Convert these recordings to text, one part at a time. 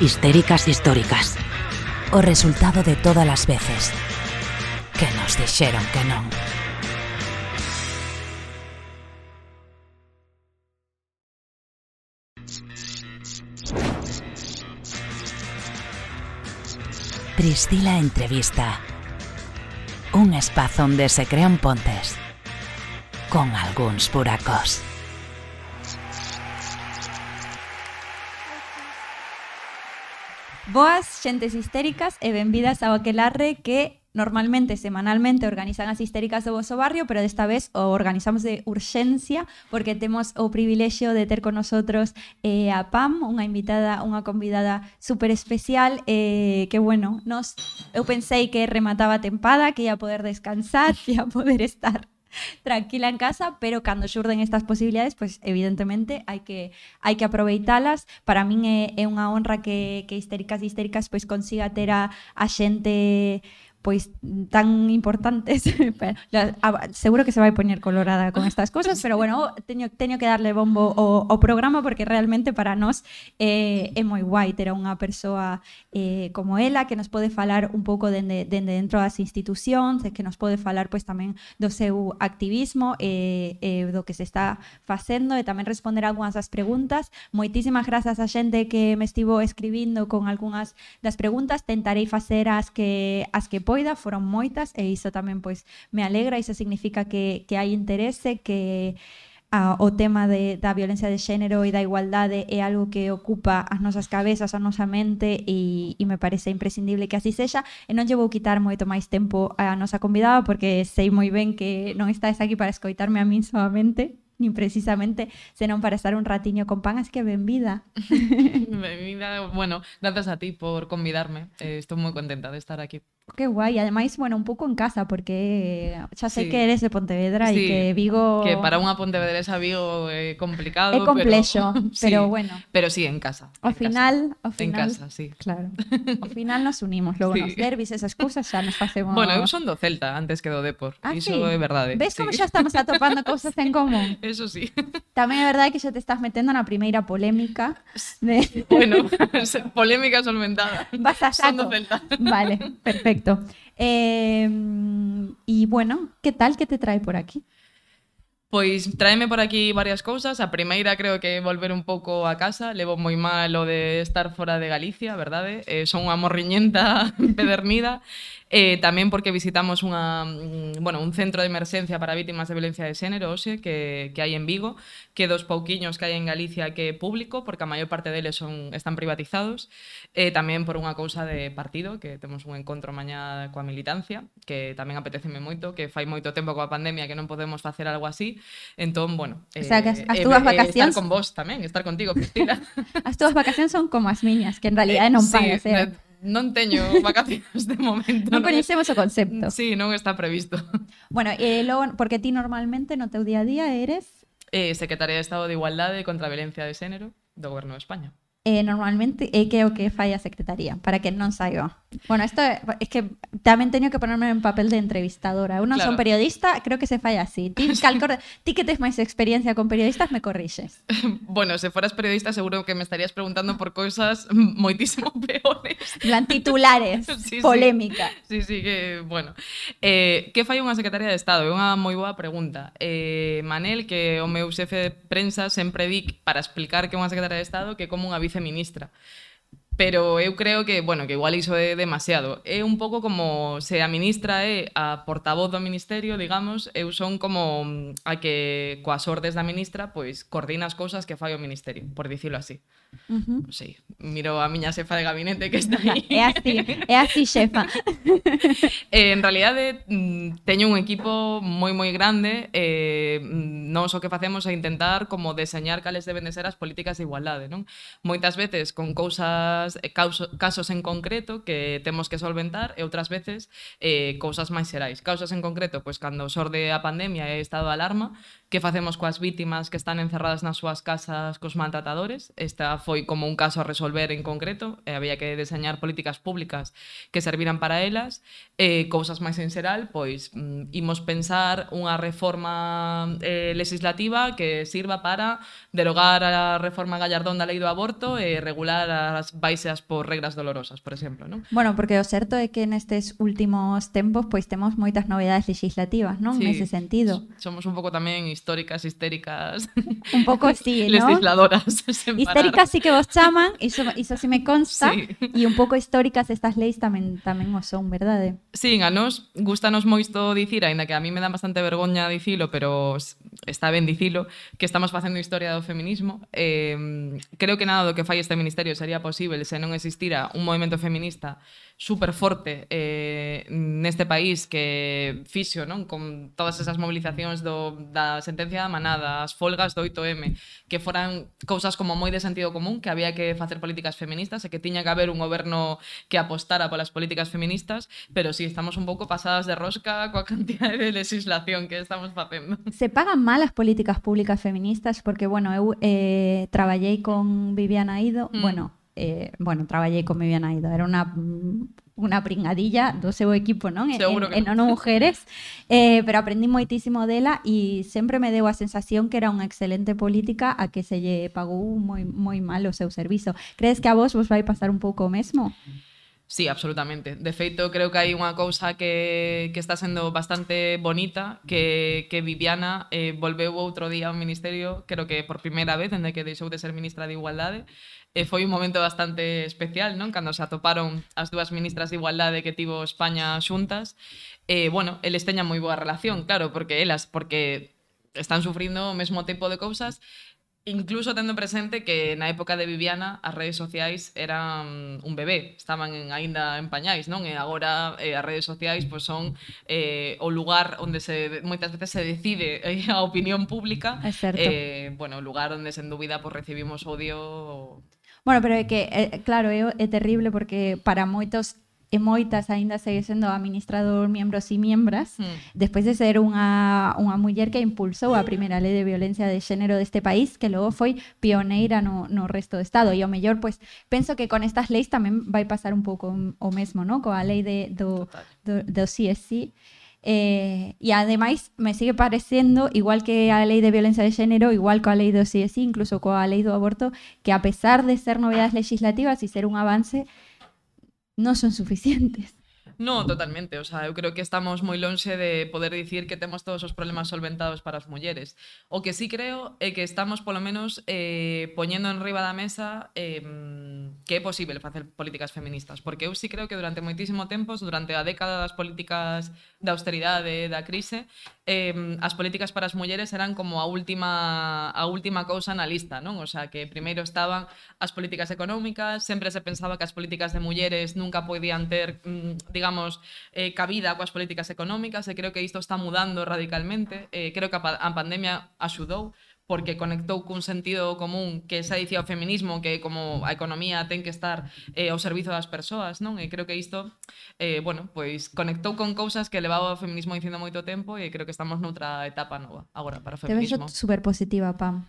histéricas históricas. O resultado de todas as veces que nos dixeron que non. Pristila Entrevista. Un espazo onde se crean pontes con algúns buracos. Boas, xentes histéricas e benvidas ao Aquelarre que normalmente semanalmente organizan as histéricas do vosso barrio, pero desta vez o organizamos de urxencia porque temos o privilexio de ter con nosotros eh, a Pam, unha invitada, unha convidada super especial eh, que, bueno, nos, eu pensei que remataba a tempada, que ia poder descansar, que ia poder estar tranquila en casa, pero cando xurden estas posibilidades, pois pues, evidentemente hai que hai que aproveitalas. Para min é, é unha honra que que histéricas e histéricas pois consiga ter a, a xente pois tan importantes. Seguro que se vai poñer colorada con estas cosas, pero bueno, teño, teño que darle bombo ao, ao programa porque realmente para nós eh, é moi guai ter a unha persoa eh, como ela que nos pode falar un pouco dende, dende dentro das institucións, que nos pode falar pois tamén do seu activismo e eh, eh, do que se está facendo e tamén responder algunhas das preguntas. Moitísimas grazas a xente que me estivo escribindo con algunhas das preguntas. Tentarei facer as que as que podo poida, foron moitas e iso tamén pois me alegra, iso significa que, que hai interese, que a, o tema de, da violencia de xénero e da igualdade é algo que ocupa as nosas cabezas, a nosa mente e, e me parece imprescindible que así sexa e non lle vou quitar moito máis tempo a nosa convidada porque sei moi ben que non estás aquí para escoitarme a min solamente nin precisamente, senón para estar un ratiño con pan, así que benvida. benvida, bueno, gracias a ti por convidarme. Eh, estou moi contenta de estar aquí. Que guai, ademais, bueno, un pouco en casa porque sei sí. que eres de Pontevedra sí, que Vigo que para unha pontevedresa Vigo é complicado, é complexo, pero, bueno. Pero sí, en casa. Ao final, ao final, en casa, sí. Claro. Ao final nos unimos, sí. nos derbis, esas cousas xa nos facemos. Bueno, eu son do Celta antes que do Depor, ah, iso é verdade. Ves sí. como xa estamos atopando cousas en común? Eso sí. Tamén é verdade que xa te estás metendo na primeira polémica de Bueno, polémica solventada. Vas a saco. Son do Celta. Vale, perfecto. Eh, y bueno, ¿qué tal que te trae por aquí? Pois tráeme por aquí varias cousas. A primeira creo que volver un pouco a casa. Levo moi mal o de estar fora de Galicia, verdade? Eh, son unha morriñenta pedernida. eh, tamén porque visitamos unha, mm, bueno, un centro de emerxencia para vítimas de violencia de xénero, oxe, que, que hai en Vigo, que dos pouquiños que hai en Galicia que é público, porque a maior parte deles son, están privatizados, eh, tamén por unha cousa de partido, que temos un encontro mañá coa militancia, que tamén apeteceme moito, que fai moito tempo coa pandemia que non podemos facer algo así, entón, bueno, eh, o sea, que as, eh, as eh, túas eh, vacacións... estar con vos tamén, estar contigo, Cristina. as túas vacacións son como as miñas, que en realidad non eh, pagas, sí, eh non teño vacacións de momento. Non, coñecemos o concepto. Sí, non está previsto. Bueno, e logo, porque ti normalmente no teu día a día eres... Eh, Secretaria de Estado de Igualdade e Contra a Violencia de Xénero do Goberno de España eh, normalmente eh, é que é o que fai a secretaría, para que non saiba. Bueno, isto é, es que tamén teño que ponerme en papel de entrevistadora. Eu non claro. son periodista, creo que se fai así. Ti, calcor, ti que tes máis experiencia con periodistas, me corrixes. bueno, se foras periodista seguro que me estarías preguntando por cousas moitísimo peores. Plan titulares, sí, polémica. Sí, sí, que, bueno. Eh, que fai unha secretaría de Estado? É unha moi boa pregunta. Eh, Manel, que o meu xefe de prensa sempre di para explicar que é unha secretaría de Estado, que como unha vice feminista. Pero eu creo que, bueno, que igual iso é demasiado. É un pouco como se a ministra é a portavoz do ministerio, digamos, eu son como a que coas ordes da ministra, pois coordina as cousas que fai o ministerio, por dicilo así. Uh -huh. Sei, miro a miña xefa de gabinete que está aí. É así, é así xefa. eh, en realidade mm, teño un equipo moi moi grande eh, non só so que facemos é intentar como deseñar cales deben de ser as políticas de igualdade, non? Moitas veces con cousas eh, casos en concreto que temos que solventar e outras veces eh, cousas máis xerais. Causas en concreto, pois cando sorde a pandemia e estado de alarma, que facemos coas vítimas que están encerradas nas súas casas cos maltratadores? Esta foi como un caso a resolver en concreto, e había que deseñar políticas públicas que serviran para elas, e cousas máis en xeral, pois mm, imos pensar unha reforma eh, legislativa que sirva para derogar a reforma Gallardón da Lei do Aborto e regular as baixas por regras dolorosas, por exemplo, non? Bueno, porque o certo é que nestes últimos tempos pois temos moitas novidades legislativas, non? Sí, Nese sentido. Somos un pouco tamén históricas, histéricas. un pouco sí, ¿no? Legisladoras. Histéricas sí que vos chaman, iso, iso sí me consta, sí. e un pouco históricas estas leis tamén tamén o son, verdade? Sí, a nos gustanos moito dicir, aínda que a mí me dá bastante vergoña dicilo, pero está ben dicilo, que estamos facendo historia do feminismo. Eh, creo que nada do que fai este ministerio sería posible se non existira un movimento feminista super forte eh, neste país que fixo, non? Con todas esas mobilizacións do, da sentencia da manada, as folgas do 8M, que foran cousas como moi de sentido común que había que facer políticas feministas e que tiña que haber un goberno que apostara polas políticas feministas, pero sí, estamos un pouco pasadas de rosca coa cantidad de legislación que estamos facendo. Se pagan mal as políticas públicas feministas porque, bueno, eu eh, traballei con Viviana Ido, Mm. bueno, eh, bueno, traballei con Viviana Ido, era unha unha pringadilla do seu equipo, non? En, Seguro que en, en non. Mujeres, eh, pero aprendí moitísimo dela e sempre me deu a sensación que era unha excelente política a que se lle pagou moi moi mal o seu servizo. Crees que a vos vos vai pasar un pouco o mesmo? Sí, absolutamente. De feito, creo que hai unha cousa que, que está sendo bastante bonita, que, que Viviana eh, volveu outro día ao Ministerio, creo que por primeira vez, dende que deixou de ser Ministra de Igualdade, e foi un momento bastante especial, non? Cando se atoparon as dúas ministras de Igualdade que tivo España xuntas, eh, bueno, eles teñan moi boa relación, claro, porque elas, porque están sufrindo o mesmo tipo de cousas Incluso tendo presente que na época de Viviana as redes sociais eran un bebé, estaban en, aínda en pañais, non? E agora eh, as redes sociais pois, son eh, o lugar onde se moitas veces se decide eh, a opinión pública. É certo. Eh, bueno, o lugar onde sen dúbida pois, recibimos odio Bueno, pero é que, é, claro, é, é terrible porque para moitos moitas aínda segue sendo administrador miembros e miembras Hmm. despois de ser unha, unha muller que impulsou a primeira lei de violencia de xénero deste país que logo foi pioneira no, no resto do Estado e o mellor, pois, penso que con estas leis tamén vai pasar un pouco o mesmo, no? coa lei de, do, Total. do, do CSI Eh, e ademais me sigue parecendo, igual que a lei de violencia de xénero, igual coa lei do CSI, incluso coa lei do aborto, que a pesar de ser novedades legislativas e ser un avance, non son suficientes. No, totalmente, o sea, eu creo que estamos moi lonxe de poder dicir que temos todos os problemas solventados para as mulleres. O que sí creo é que estamos polo menos eh poñendo en riba da mesa eh que é posible facer políticas feministas, porque eu sí creo que durante moitísimo tempo, durante a década das políticas da austeridade, da crise, eh as políticas para as mulleres eran como a última a última cousa na lista, non? O sea, que primeiro estaban as políticas económicas, sempre se pensaba que as políticas de mulleres nunca podían ter, digamos, digamos, eh, cabida coas políticas económicas e creo que isto está mudando radicalmente. Eh, creo que a, a pandemia axudou porque conectou cun sentido común que xa dicía o feminismo que como a economía ten que estar eh, ao servizo das persoas, non? E creo que isto eh, bueno, pois conectou con cousas que levaba o feminismo dicindo moito tempo e creo que estamos noutra etapa nova agora para o feminismo. Te vexo super positiva, Pam.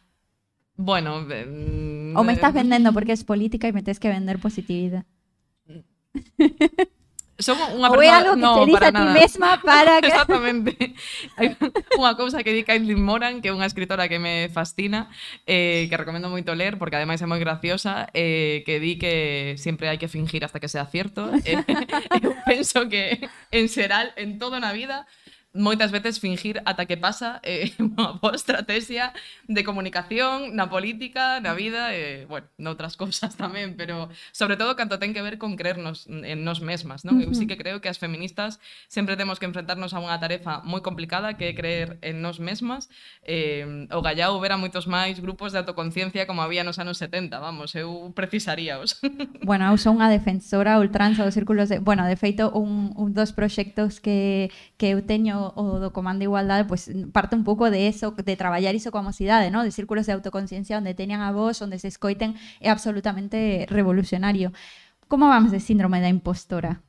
Bueno, eh, o me estás eh, vendendo porque es política e me tens que vender positividade. Son unha Ou é algo que no, te para a ti mesma para que... Exactamente. Hai unha cousa que di Caitlin Moran, que é unha escritora que me fascina, eh, que recomendo moito ler, porque ademais é moi graciosa, eh, que di que sempre hai que fingir hasta que sea cierto. Eh, eu penso que en xeral, en toda na vida, moitas veces fingir ata que pasa é eh, unha boa estrategia de comunicación na política, na vida e, eh, bueno, noutras cousas tamén, pero sobre todo canto ten que ver con creernos en nos mesmas, non? Eu sí que creo que as feministas sempre temos que enfrentarnos a unha tarefa moi complicada que é creer en nos mesmas. Eh, o Gallao vera moitos máis grupos de autoconciencia como había nos anos 70, vamos, eu precisaríaos. Bueno, eu son unha defensora ultranza dos círculos de... Bueno, de feito, un, un dos proxectos que, que eu teño o do Comando de Igualdade, pues, parte un pouco de eso, de traballar iso coa mocidade, ¿no? de círculos de autoconciencia onde teñan a voz, onde se escoiten, é absolutamente revolucionario. Como vamos de síndrome da impostora?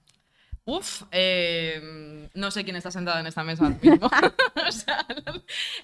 Uf, eh, no sé quién está sentada en esta mesa mismo. o sea,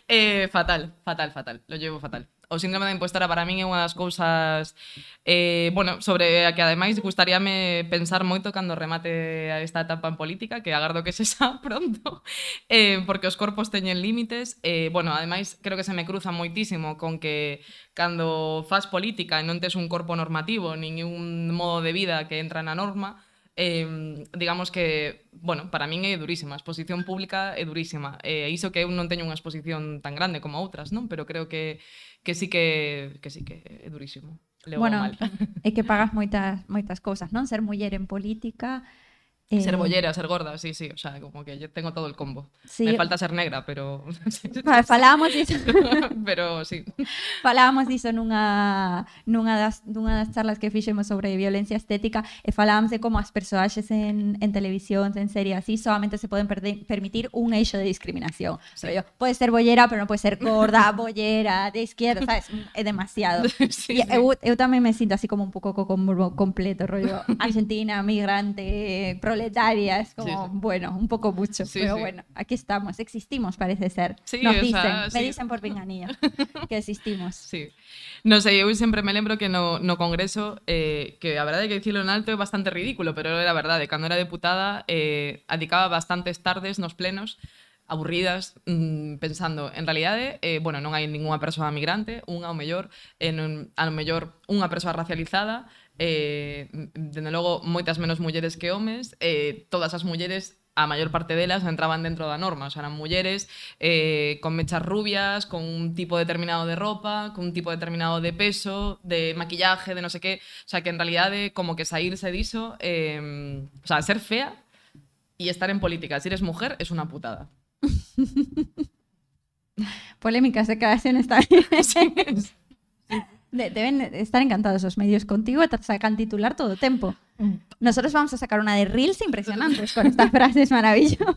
eh, fatal, fatal, fatal. Lo llevo fatal. o síndrome da impostora para min é unha das cousas eh, bueno, sobre a que ademais gustaríame pensar moito cando remate a esta etapa en política, que agardo que se xa pronto, eh, porque os corpos teñen límites. Eh, bueno, ademais, creo que se me cruza moitísimo con que cando faz política e non tes un corpo normativo, nin un modo de vida que entra na norma, eh, digamos que, bueno, para min é durísima, a exposición pública é durísima. E eh, iso que eu non teño unha exposición tan grande como outras, non? Pero creo que que sí que, que sí que é durísimo. Levo bueno, mal. é que pagas moitas moitas cousas, non? Ser muller en política, Eh, ser bollera, ser gorda, sí, sí. O sea, como que yo tengo todo el combo. Sí. Me falta ser negra, pero... falábamos diso... pero sí. Falábamos diso nunha, nunha, das, nunha das charlas que fixemos sobre violencia estética e falábamos de como as persoaxes en, en televisión, en series así, solamente se poden permitir un eixo de discriminación. Sí. Pero yo, pode ser bollera, pero non pode ser gorda, bollera, de izquierda, sabes? Mm, é demasiado. Sí, e, sí. Eu, eu tamén me sinto así como un pouco co combo completo, rollo argentina, migrante, problema proletaria, es como, Sí, sí. bueno, un pouco mucho, Sí, pero bueno, aquí estamos, existimos parece ser. Sí, Nos dicen, sea, me dicen por pinganillo que existimos. Sí. Non sei, eu sempre me lembro que no, no Congreso, eh, que a verdade é que dicilo en alto é bastante ridículo, pero era verdade, cando era deputada, eh, adicaba bastantes tardes nos plenos aburridas, mm, pensando, en realidade, eh, bueno, non hai ningunha persoa migrante, unha ao mellor, e non, a lo mellor unha persoa racializada, eh, dende logo moitas menos mulleres que homes, eh, todas as mulleres a maior parte delas entraban dentro da norma, o sea, eran mulleres eh, con mechas rubias, con un tipo determinado de ropa, con un tipo determinado de peso, de maquillaje, de no sé qué, o sea, que en realidade como que saírse diso, eh, o sea, ser fea y estar en política, si eres mujer, es una putada. Polémicas declaraciones también. De- deben estar encantados los medios contigo, te sacan titular todo tempo. Nosotros vamos a sacar una de Reels impresionantes con estas frases maravillosas.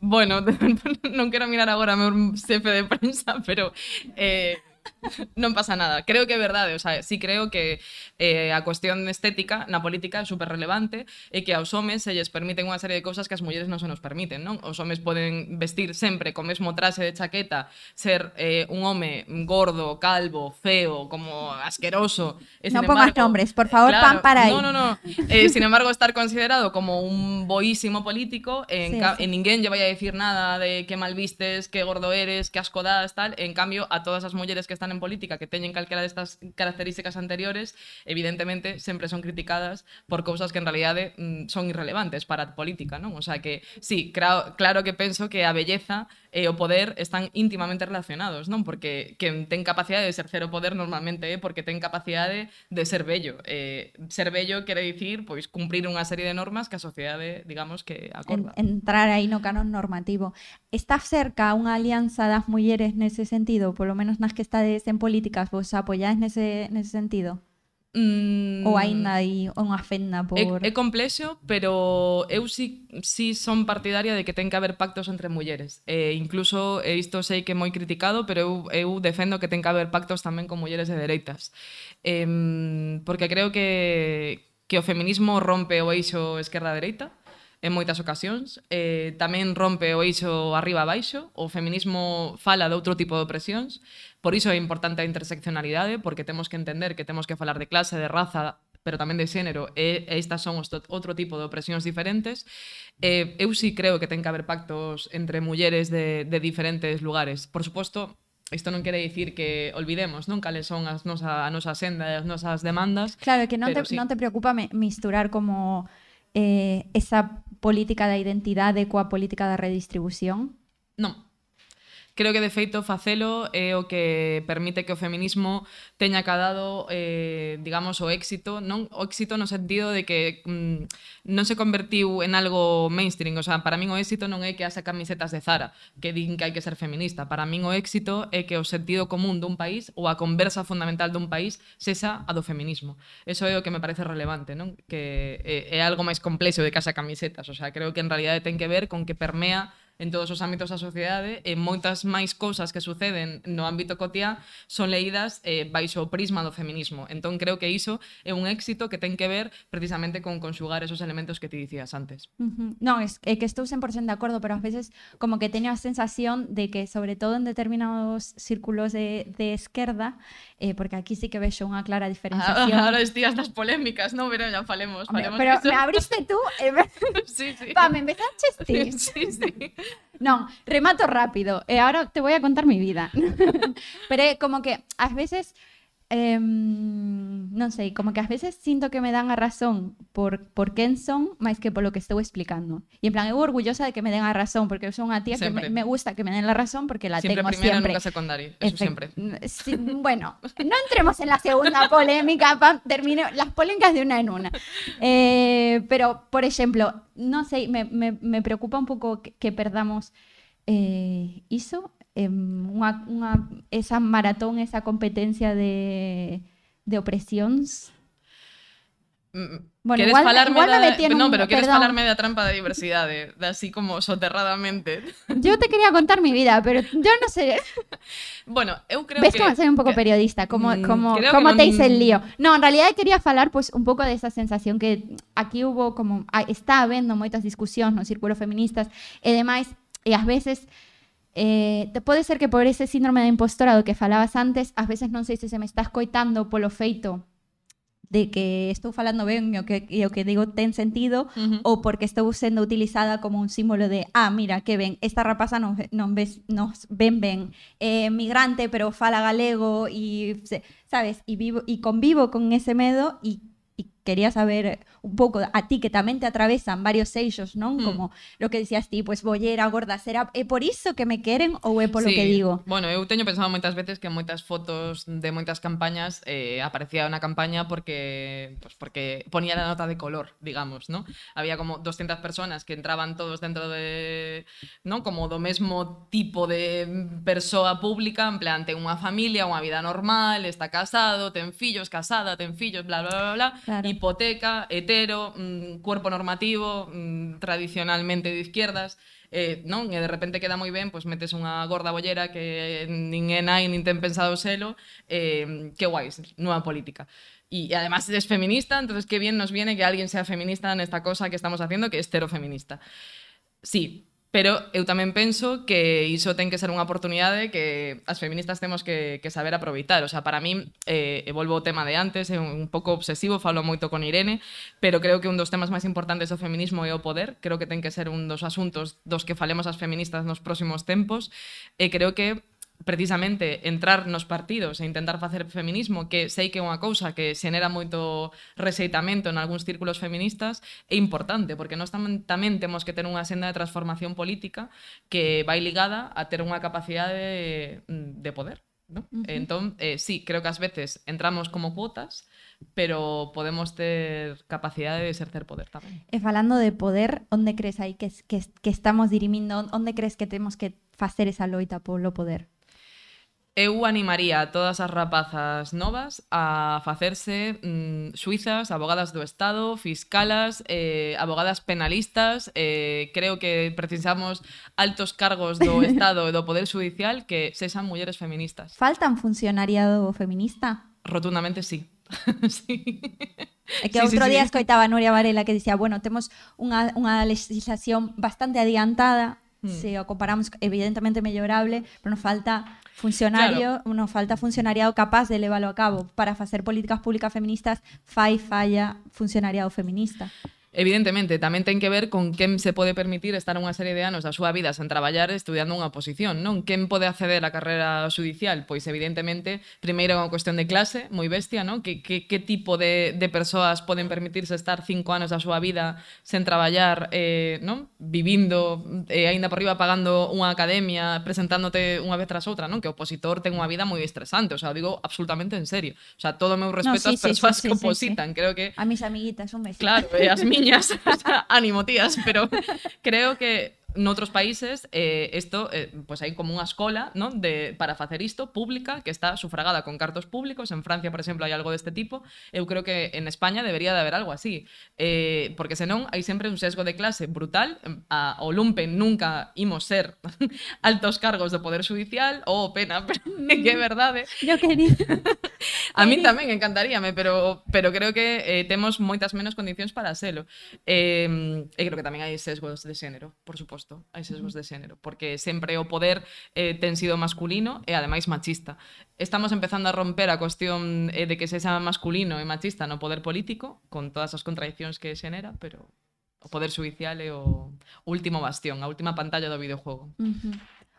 Bueno, non quero mirar agora meu xefe de prensa, pero eh, non pasa nada. Creo que é verdade, o sea, sí creo que eh, a cuestión estética na política é super relevante e que aos homes se lles permiten unha serie de cousas que as mulleres non se nos permiten, non? Os homes poden vestir sempre co mesmo traxe de chaqueta, ser eh, un home gordo, calvo, feo, como asqueroso. E, No sin pongas embargo- nombres, por favor, pan para aí. No, no, no. Eh, sin embargo, estar considerado como un boísimo político, en, Sí, sí. en ninguén lle vai a decir nada de que mal vistes, que gordo eres, que asco das, tal. En cambio, a todas as mulleres que están en política que teñen calquera destas características anteriores, evidentemente sempre son criticadas por cousas que en realidade mm, son irrelevantes para a política, non? O sea que sí, claro, claro que penso que a belleza e o poder están íntimamente relacionados, non? Porque quen ten capacidade de exercer o poder normalmente é porque ten capacidade de ser bello. Eh, ser bello quere dicir pois cumprir unha serie de normas que a sociedade, digamos, que acorda. Entrar aí no canon normativo. Está cerca unha alianza das mulleres nese sentido, polo menos nas que está entidades en políticas vos apoiades nese, nese sentido? Mm, ou aínda hai unha fenda por... É, é complexo, pero eu sí, sí son partidaria de que ten que haber pactos entre mulleres. E incluso, e isto sei que é moi criticado, pero eu, eu defendo que ten que haber pactos tamén con mulleres de dereitas. Eh, porque creo que, que o feminismo rompe o eixo esquerda-dereita, en moitas ocasións. Eh, tamén rompe o eixo arriba-baixo, o feminismo fala de outro tipo de opresións, Por iso é importante a interseccionalidade, porque temos que entender que temos que falar de clase, de raza, pero tamén de xénero, e estas son os outro tipo de opresións diferentes, eh, eu sí creo que ten que haber pactos entre mulleres de, de diferentes lugares. Por suposto, isto non quere dicir que olvidemos, non, cales son as nosa, a nosa senda e as nosas demandas. Claro, que non, te, sí. non te preocupa misturar como eh, esa política da identidade coa política da redistribución? Non, Creo que de feito facelo é o que permite que o feminismo teña cadado eh, digamos o éxito, non o éxito no sentido de que mm, non se convertiu en algo mainstream, o sea, para min o éxito non é que haxa camisetas de Zara, que din que hai que ser feminista, para min o éxito é que o sentido común dun país ou a conversa fundamental dun país sexa a do feminismo. Eso é o que me parece relevante, non? Que é, é algo máis complexo de que haxa camisetas, o sea, creo que en realidad ten que ver con que permea en todos os ámbitos da sociedade e moitas máis cousas que suceden no ámbito cotiá son leídas eh, baixo o prisma do feminismo. Entón creo que iso é un éxito que ten que ver precisamente con conxugar esos elementos que ti dicías antes. Uh -huh. Non, es, é que estou 100% de acordo, pero a veces como que teño a sensación de que sobre todo en determinados círculos de, de esquerda eh, porque aquí sí que vexo unha clara ah, diferenciación. Ahora estías das polémicas, non? Pero ya falemos, Hombre, falemos Pero me abriste tú e eh, me... sí, sí. Pa, me empezaches ti. sí, sí. non, remato rápido e eh, ahora te voy a contar mi vida. pero é como que ás veces eh, non sei, como que ás veces sinto que me dan a razón por, por quen son máis que polo que estou explicando. E en plan, eu orgullosa de que me den a razón, porque eu son unha tía Sempre. que me, me gusta que me den la razón porque la Siempre tengo primero, siempre. nunca secundario. Eso Efect- siempre. Sí, bueno, no entremos en la segunda polémica, pam, termine las polémicas de una en una. Eh, pero, por ejemplo, no sé, me, me, me preocupa un poco que, que perdamos eh, iso, eh, unha, unha, esa maratón, esa competencia de, de opresións. Mm, Bueno, queres igual- igual me da, metí en no, pero queres perdón. falarme da trampa da diversidade, de así como soterradamente. Yo te quería contar mi vida, pero yo no sé. Bueno, eu creo ¿Ves que cómo soy un poco que- periodista? ¿Cómo, Mm, cómo que te non- hice el lío? No, en realidad quería falar pues, un pouco desa sensación que aquí hubo como... ah, Está habendo moitas discusións no círculo feministas e demais, e ás veces... Eh, pode ser que por ese síndrome de impostora do que falabas antes, ás veces non sei se se me está escoitando polo feito de que estou falando ben e o que, e o que digo ten sentido Ujú. ou porque estou sendo utilizada como un símbolo de ah, mira, que ben, esta rapaza non, non ves, nos ven ben eh, migrante, pero fala galego e, sabes, e vivo e convivo con ese medo e e quería saber un pouco a ti que tamén te atravesan varios eixos, non? Mm. Como lo que decías ti, pues bollera, gorda, será é por iso que me queren ou é polo Sí. que digo? Bueno, eu teño pensado moitas veces que en moitas fotos de moitas campañas eh, aparecía unha campaña porque pues porque ponía la nota de color, digamos, ¿no? Había como 200 personas que entraban todos dentro de, ¿no? Como do mesmo tipo de persoa pública, en plan, ten unha familia, unha vida normal, está casado, ten fillos, casada, ten fillos, bla, bla, bla, bla, Claro. Hipoteca, hetero, mm, cuerpo normativo, mm, tradicionalmente de izquierdas, eh? E de repente queda moi ben, pois metes unha gorda bollera que nin é nai, nin ten pensado selo, eh, que nueva política. Y además es feminista, entonces qué bien nos viene que alguien sea feminista en esta cosa que estamos haciendo, que es terofeminista. Sí, Pero eu tamén penso que iso ten que ser unha oportunidade que as feministas temos que, que saber aproveitar. O sea, para mí, eh, e volvo ao tema de antes, é un, pouco obsesivo, falo moito con Irene, pero creo que un dos temas máis importantes do feminismo é o poder. Creo que ten que ser un dos asuntos dos que falemos as feministas nos próximos tempos. E creo que precisamente entrar nos partidos e intentar facer feminismo, que sei que é unha cousa que xenera moito reseitamento en algúns círculos feministas, é importante, porque nós tamén, tamén temos que ter unha senda de transformación política que vai ligada a ter unha capacidade de, de poder. ¿no? Uh -huh. Entón, eh, sí, creo que ás veces entramos como cuotas, pero podemos ter capacidade de exercer poder tamén. E falando de poder, onde crees aí que, que, que estamos dirimindo, onde crees que temos que facer esa loita polo poder? Eu animaría a todas as rapazas novas a facerse mm, suizas, abogadas do Estado, fiscalas, eh, abogadas penalistas. Eh, creo que precisamos altos cargos do Estado e do Poder Judicial que sexan mulleres feministas. Faltan funcionariado feminista? Rotundamente sí. sí. É que Sí, outro sí. día escoitaba a Nuria Varela que dicía, bueno, temos unha, unha legislación bastante adiantada, Mm. se o comparamos, evidentemente mellorable, pero nos falta funcionario, nos falta funcionariado capaz de leválo a cabo. Para facer políticas públicas feministas, fai falla funcionariado feminista. Evidentemente, tamén ten que ver con quen se pode permitir estar unha serie de anos da súa vida sen traballar estudiando unha posición, non? Quen pode acceder á carreira judicial? Pois, evidentemente, primeiro é unha cuestión de clase, moi bestia, non? Que, que, que tipo de, de persoas poden permitirse estar cinco anos da súa vida sen traballar, eh, non? Vivindo, eh, aínda por riba pagando unha academia, presentándote unha vez tras outra, non? Que o opositor ten unha vida moi estresante, o sea, digo absolutamente en serio. O sea, todo o meu respeto no, sí, ás sí, persoas sí, sí, que opositan, sí, sí. creo que... A mis amiguitas, un beso. Claro, eh, as miñas o sea, tías, pero creo que noutros países eh, esto, eh, pois pues hai como unha escola non? De, para facer isto pública que está sufragada con cartos públicos. En Francia, por exemplo, hai algo deste tipo. Eu creo que en España debería de haber algo así eh, porque senón hai sempre un sesgo de clase brutal. A, o lumpen nunca imos ser altos cargos do Poder Judicial. Ou oh, pena, pero que é verdade. Yo quería a mí tamén encantaríame, pero, pero creo que eh, temos moitas menos condicións para selo. Eh, e creo que tamén hai sesgos de xénero, por suposto. Hai sesgos de xénero, porque sempre o poder eh, ten sido masculino e ademais machista. Estamos empezando a romper a cuestión eh, de que se xa masculino e machista no poder político, con todas as contradicións que xenera, pero o poder judicial é o último bastión, a última pantalla do videojuego. Uh -huh.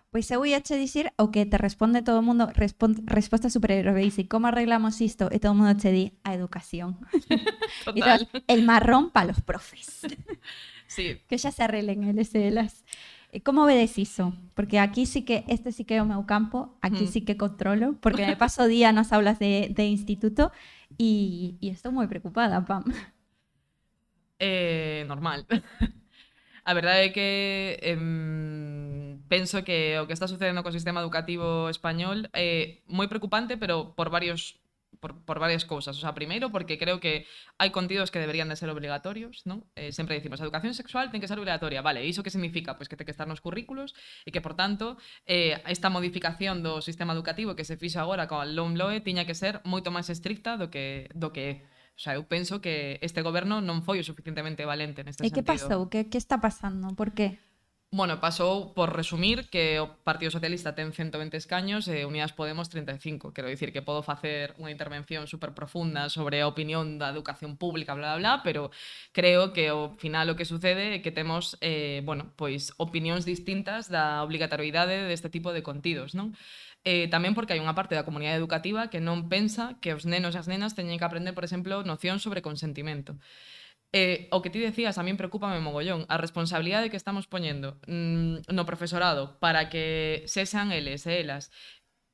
Pois eu ia che dicir o que te responde todo o mundo, respon, resposta super basic, como arreglamos isto? E todo o mundo che di a educación. Total. Entonces, el marrón para los profes. Sí. Que xa se arreglen eles e elas. E como vedes iso? Porque aquí sí que, este sí que é o meu campo, aquí Mm. sí que controlo, porque me paso día nas aulas de, de instituto e, e estou moi preocupada, Pam. Eh, normal. A verdade é que em, penso que o que está sucedendo co sistema educativo español é moi preocupante, pero por varios por, por, varias cousas. O sea, primeiro, porque creo que hai contidos que deberían de ser obligatorios, non? Eh, sempre dicimos, a educación sexual ten que ser obligatoria. Vale, iso que significa? Pois pues que ten que estar nos currículos e que, por tanto, eh, esta modificación do sistema educativo que se fixo agora con a LOMLOE tiña que ser moito máis estricta do que, do que é. O sea, eu penso que este goberno non foi o suficientemente valente neste e sentido. E que pasou? Que, que está pasando? Por que? Bueno, pasou, por resumir, que o Partido Socialista ten 120 escaños e Unidas Podemos 35. Quero dicir que podo facer unha intervención super profunda sobre a opinión da educación pública, bla, bla, bla, pero creo que ao final o que sucede é que temos, eh, bueno, pois opinións distintas da obligatoriedade deste tipo de contidos, non? Eh, tamén porque hai unha parte da comunidade educativa que non pensa que os nenos e as nenas teñen que aprender, por exemplo, nocións sobre consentimento. Eh, o que ti decías a min preocúpame mogollón a responsabilidade que estamos poñendo mm, no profesorado para que sexan eles e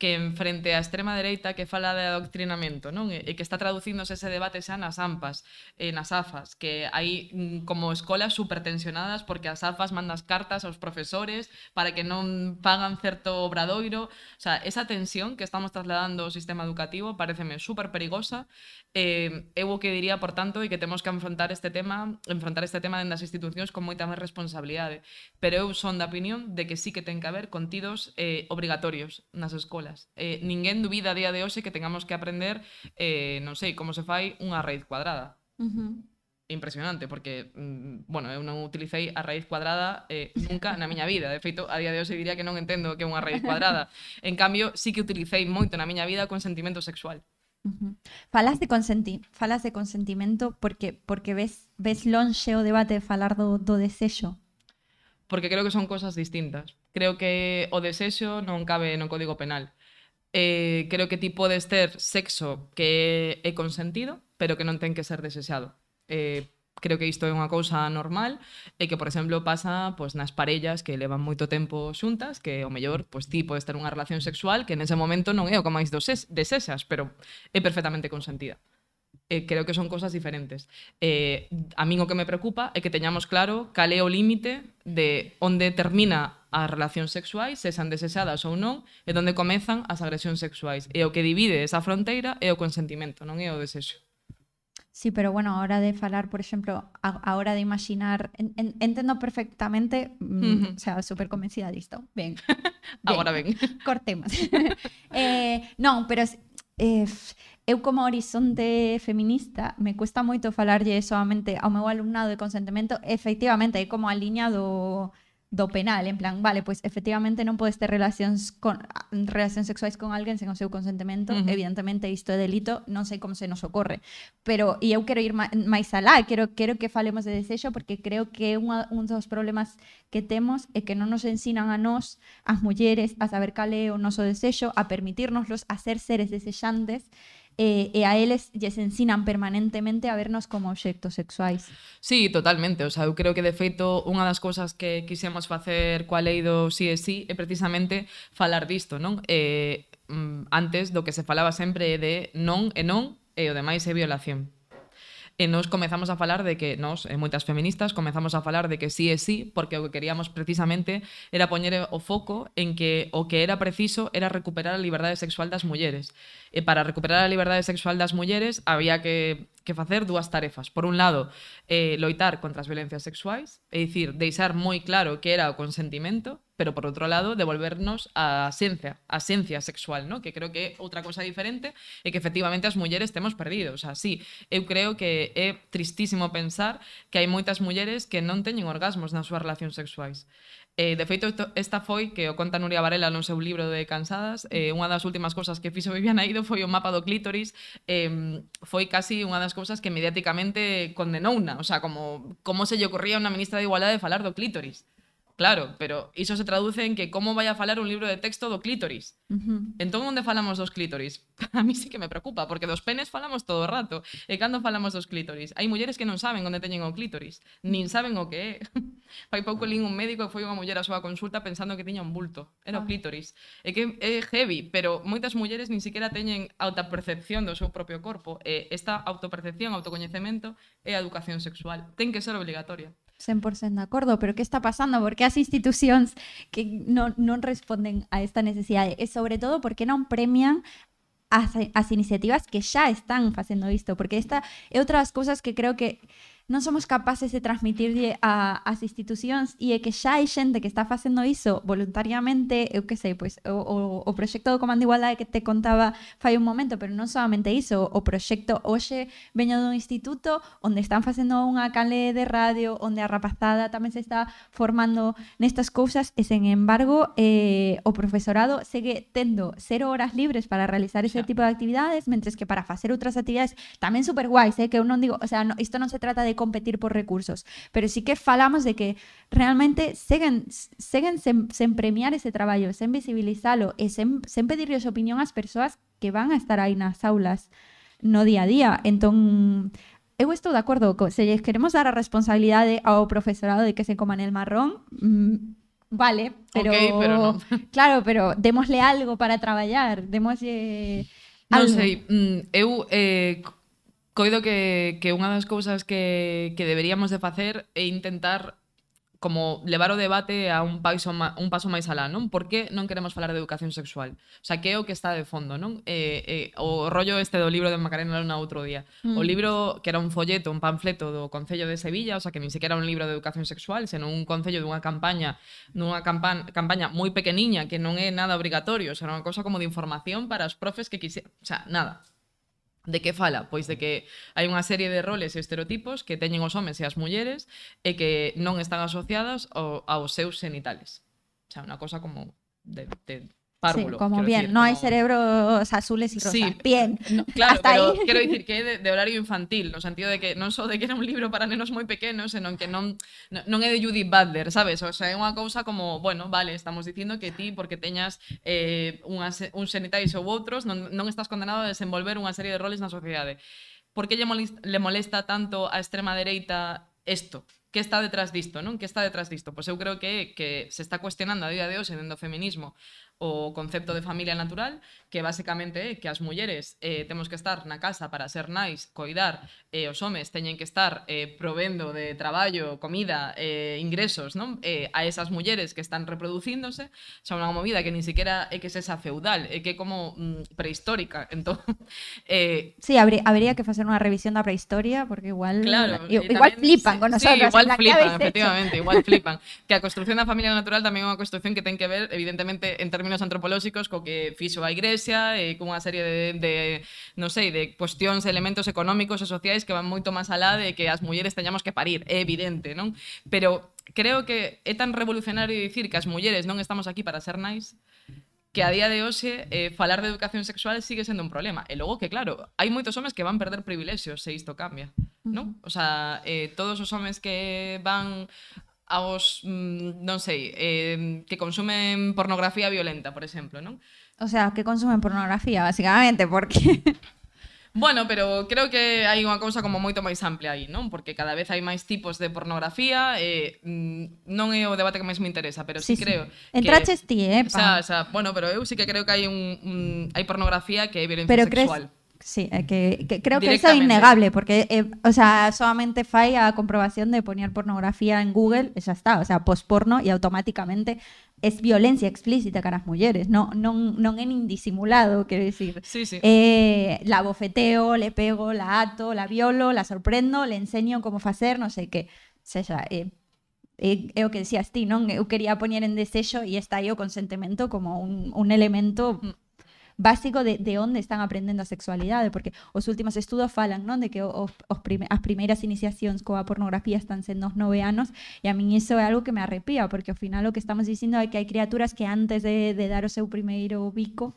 que enfrente a extrema dereita que fala de adoctrinamento, non? E, e que está traducíndose ese debate xa nas AMPAs, eh, nas AFAS, que hai mm, como escolas supertensionadas porque as AFAS mandas cartas aos profesores para que non pagan certo obradoiro. O sea, esa tensión que estamos trasladando ao sistema educativo pareceme super perigosa. Eh, eu o que diría, por tanto, é que temos que enfrontar este tema, enfrontar este tema dentro das institucións con moita máis responsabilidade. Pero eu son da opinión de que sí que ten que haber contidos eh, obrigatorios nas escolas Eh, ninguén dubida a día de hoxe que tengamos que aprender, eh, non sei, como se fai unha raíz cuadrada. Uh -huh impresionante porque mm, bueno, eu non utilicei a raíz cuadrada eh, nunca na miña vida. De feito, a día de hoxe diría que non entendo que é unha raíz cuadrada. En cambio, sí que utilicei moito na miña vida o consentimento sexual. Uh -huh. Falas de consenti falas de consentimento porque porque ves ves lonxe o debate de falar do do desexo. Porque creo que son cosas distintas. Creo que o desexo non cabe no Código Penal eh, creo que ti podes ter sexo que é consentido, pero que non ten que ser desexado. Eh, creo que isto é unha cousa normal e que, por exemplo, pasa pois, nas parellas que levan moito tempo xuntas, que o mellor, pois, ti podes ter unha relación sexual que nese momento non é o que máis desexas, pero é perfectamente consentida. Eh, creo que son cosas diferentes. Eh, a min o que me preocupa é que teñamos claro cal é o límite de onde termina as relacións sexuais, sexan desexadas ou non, e donde comezan as agresións sexuais. E o que divide esa fronteira é o consentimento, non é o desexo. Sí, pero bueno, a hora de falar, por exemplo, a, a hora de imaginar, en, en, entendo perfectamente, mm, uh -huh. o sea, super convencida disto. Ben. Agora ben. Cortemos. eh, non, pero eh, eu como horizonte feminista me cuesta moito falarlle soamente ao meu alumnado de consentimento, efectivamente, é como a liña do do penal, en plan, vale, pois efectivamente non podes ter relacións con relacións sexuais con alguén sen o seu consentimento, uh -huh. evidentemente isto é delito, non sei como se nos ocorre, pero e eu quero ir máis alá, quero quero que falemos de desexo porque creo que é unha, un dos problemas que temos é que non nos ensinan a nós, as mulleres, a saber cal é o noso desexo, a permitirnoslos, a ser seres desexantes e, e a eles lles ensinan permanentemente a vernos como obxectos sexuais. Sí, totalmente, o sea, eu creo que de feito unha das cousas que quixemos facer coa lei do sí e sí é precisamente falar disto, non? Eh, mm, antes do que se falaba sempre de non e non e o demais é violación e nos comezamos a falar de que nos, e moitas feministas, comezamos a falar de que sí e sí, porque o que queríamos precisamente era poñer o foco en que o que era preciso era recuperar a liberdade sexual das mulleres. E para recuperar a liberdade sexual das mulleres había que que facer dúas tarefas. Por un lado, eh, loitar contra as violencias sexuais, é dicir, deixar moi claro que era o consentimento, pero por outro lado, devolvernos a esencia, a esencia sexual, ¿no? que creo que é outra cosa diferente e que efectivamente as mulleres temos perdido. O sea, sí, eu creo que é tristísimo pensar que hai moitas mulleres que non teñen orgasmos nas súas relacións sexuais. Eh, de feito, esta foi que o conta Nuria Varela no seu libro de Cansadas eh, mm. Unha das últimas cousas que fixo Viviana Aido foi o mapa do clítoris eh, Foi casi unha das cousas que mediáticamente condenou una O sea, como, como se lle ocorría a unha ministra de Igualdade falar do clítoris. Claro, pero iso se traduce en que como vai a falar un libro de texto do clítoris. Uh -huh. Entón, onde falamos dos clítoris? A mí sí que me preocupa, porque dos penes falamos todo o rato. E cando falamos dos clítoris? Hai mulleres que non saben onde teñen o clítoris, nin saben o que é. Fai pouco lín un médico que foi unha muller á súa consulta pensando que tiña un bulto. Era o ah. clítoris. É que é heavy, pero moitas mulleres nin siquiera teñen autopercepción do seu propio corpo. E esta autopercepción, autocoñecemento, é a educación sexual. Ten que ser obligatoria. 100% de acuerdo, pero ¿qué está pasando? ¿Por qué hay instituciones que no, no responden a esta necesidad? E sobre todo, ¿por qué no premian as, as iniciativas que ya están haciendo esto? Porque esta es otra de las cosas que creo que non somos capaces de transmitirlle a, as institucións e é que xa hai xente que está facendo iso voluntariamente, eu que sei, pois o, o, o proxecto do Comando Igualdade que te contaba fai un momento, pero non solamente iso, o proxecto hoxe veño dun instituto onde están facendo unha cale de radio, onde a rapazada tamén se está formando nestas cousas e sen embargo eh, o profesorado segue tendo cero horas libres para realizar ese tipo de actividades, mentres que para facer outras actividades tamén super guais, eh, que eu non digo, o sea, no, isto non se trata de competir por recursos, pero sí que falamos de que realmente seguen, seguen sen, sen premiar ese traballo, sen visibilizalo e sen, sen pedirles opinión ás persoas que van a estar aí nas aulas no día a día. Entón, eu estou de acordo, co, se lles queremos dar a responsabilidade ao profesorado de que se coman el marrón, mm, vale, pero, Ok, pero non. claro, pero démosle algo para traballar, démoslle Non algo. sei, mm, eu eh, coido que, que unha das cousas que, que deberíamos de facer é intentar como levar o debate a un paso ma, un paso máis alá, non? Por que non queremos falar de educación sexual? O sea, que é o que está de fondo, non? Eh, eh, o rollo este do libro de Macarena Luna outro día. Mm. O libro que era un folleto, un panfleto do Concello de Sevilla, o sea, que nin sequera un libro de educación sexual, senón un concello dunha campaña, dunha campa campaña moi pequeniña que non é nada obrigatorio, o sea, unha cosa como de información para os profes que quise, o sea, nada, De que fala? Pois de que hai unha serie de roles e estereotipos que teñen os homes e as mulleres e que non están asociadas ao, aos seus genitales. O sea, unha cosa como de, de párvulo. Sí, como bien, decir, no como... hay cerebros azules y rosas. Sí, bien. No, claro, Hasta pero ahí. quero dicir que é de, de horario infantil, no sentido de que non só de que era un libro para nenos moi pequenos, senón que non, non é de Judith Butler, sabes? O sea, é unha cousa como, bueno, vale, estamos dicindo que ti, porque teñas eh, unhas un sanitais ou outros, non, non estás condenado a desenvolver unha serie de roles na sociedade. Por que lle molesta, le molesta tanto a extrema dereita isto? que está detrás disto, non? Que está detrás disto? Pois eu creo que que se está cuestionando a día de hoxe dentro do feminismo o concepto de familia natural, que basicamente é que as mulleres eh, temos que estar na casa para ser nais, coidar, e os homes teñen que estar eh, provendo de traballo, comida, eh, ingresos, non? Eh, a esas mulleres que están reproducíndose, xa unha movida que nin siquiera é que sexa feudal, é que é como mm, prehistórica. Entón, eh, Sí, habría, habría que hacer una revisión da prehistoria porque igual Claro, e igual tamén flipan con Sí, nosotros. igual plan, ¿qué flipan, habéis hecho? efectivamente, igual flipan. Que a construción da familia natural tamén é unha construción que ten que ver, evidentemente, en términos términos antropolóxicos co que fixo a Igrexa eh, e cunha serie de, de non sei, de cuestións, elementos económicos e sociais que van moito máis alá de que as mulleres teñamos que parir, é evidente, non? Pero creo que é tan revolucionario dicir que as mulleres non estamos aquí para ser nais, que a día de hoxe eh, falar de educación sexual sigue sendo un problema. E logo que, claro, hai moitos homes que van perder privilexios se isto cambia. Non? O sea, eh, todos os homes que van aos, mm, non sei, eh, que consumen pornografía violenta, por exemplo, non? O sea, que consumen pornografía, basicamente, porque... Bueno, pero creo que hai unha cousa como moito máis amplia aí, non? Porque cada vez hai máis tipos de pornografía e mm, non é o debate que máis me interesa, pero sí, sí creo sí. Entraches ti, eh, pa. O sea, o sea, bueno, pero eu sí que creo que hai un, un hai pornografía que é violencia pero sexual. Crees Sí, é que, que creo que eso Directamente. innegable, porque, eh, o sea, solamente fai a comprobación de poner pornografía en Google xa está, o sea, posporno e automáticamente es violencia explícita cara as mulleres, non, non, non é nin disimulado, quero dicir. Sí, sí. Eh, la bofeteo, le pego, la ato, la violo, la sorprendo, le enseño como facer, non sei que. Sexa, eh, é, é o que decías ti, non? Eu quería poñer en desexo e está aí o consentimento como un, un elemento básico de, de onde están aprendendo a sexualidade, porque os últimos estudos falan, non, de que os, os prime, as primeiras coa pornografía están sendo os nove anos, e a min iso é algo que me arrepía, porque ao final o que estamos dicindo é que hai criaturas que antes de, de dar o seu bico,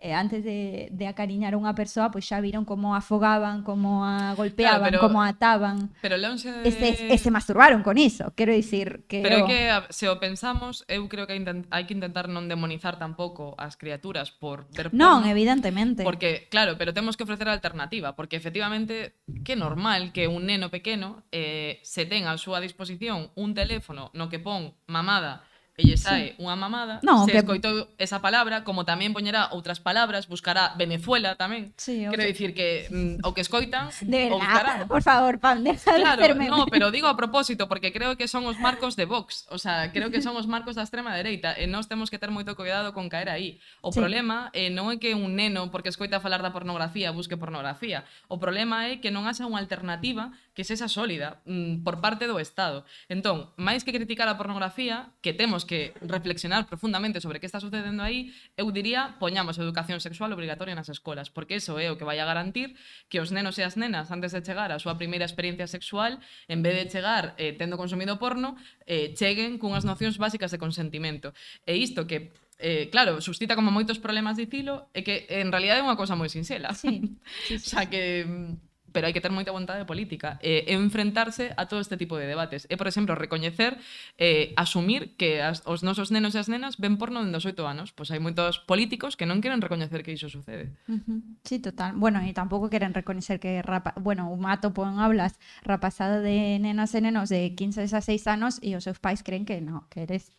eh, antes de, de acariñar a unha persoa, pois xa viron como afogaban, como a golpeaban, claro, pero, como ataban. Pero lonxe de... E se, e se masturbaron con iso, quero dicir que... Pero é que, se o pensamos, eu creo que hai que intentar non demonizar tampouco as criaturas por ver Non, porno, evidentemente. Porque, claro, pero temos que ofrecer alternativa, porque efectivamente que normal que un neno pequeno eh, se ten a súa disposición un teléfono no que pon mamada e lle sae sí. unha mamada, no, se que... escoitou esa palabra, como tamén poñerá outras palabras, buscará Venezuela tamén. Sí, Quero dicir que mm, o que escoitan, de verdad, o buscará. Por favor, pan, deja claro, hacerme. No, pero digo a propósito, porque creo que son os marcos de Vox, o sea, creo que son os marcos da extrema dereita, e nós temos que ter moito cuidado con caer aí. O sí. problema eh, non é que un neno, porque escoita falar da pornografía, busque pornografía. O problema é que non haxa unha alternativa que sexa sólida mm, por parte do Estado. Entón, máis que criticar a pornografía, que temos que reflexionar profundamente sobre que está sucedendo aí, eu diría, poñamos educación sexual obrigatoria nas escolas, porque eso é o que vai a garantir que os nenos e as nenas, antes de chegar a súa primeira experiencia sexual, en vez de chegar eh, tendo consumido porno, eh, cheguen cunhas nocións básicas de consentimento. E isto que eh, claro, suscita como moitos problemas dicilo, é que en realidad é unha cosa moi sinxela. Sí. sí, sí. o sea que mm, pero hai que ter moita vontade política e, e enfrentarse a todo este tipo de debates. E, por exemplo, recoñecer, eh, asumir que as, os nosos nenos e as nenas ven porno dende os oito anos. Pois hai moitos políticos que non queren recoñecer que iso sucede. Ujú, Sí, total. Bueno, y tampoco quieren reconocer que, rapa... bueno, un mato pon hablas rapasado de nenas e nenos de 15 a 6 anos e os seus pais creen que no, que eres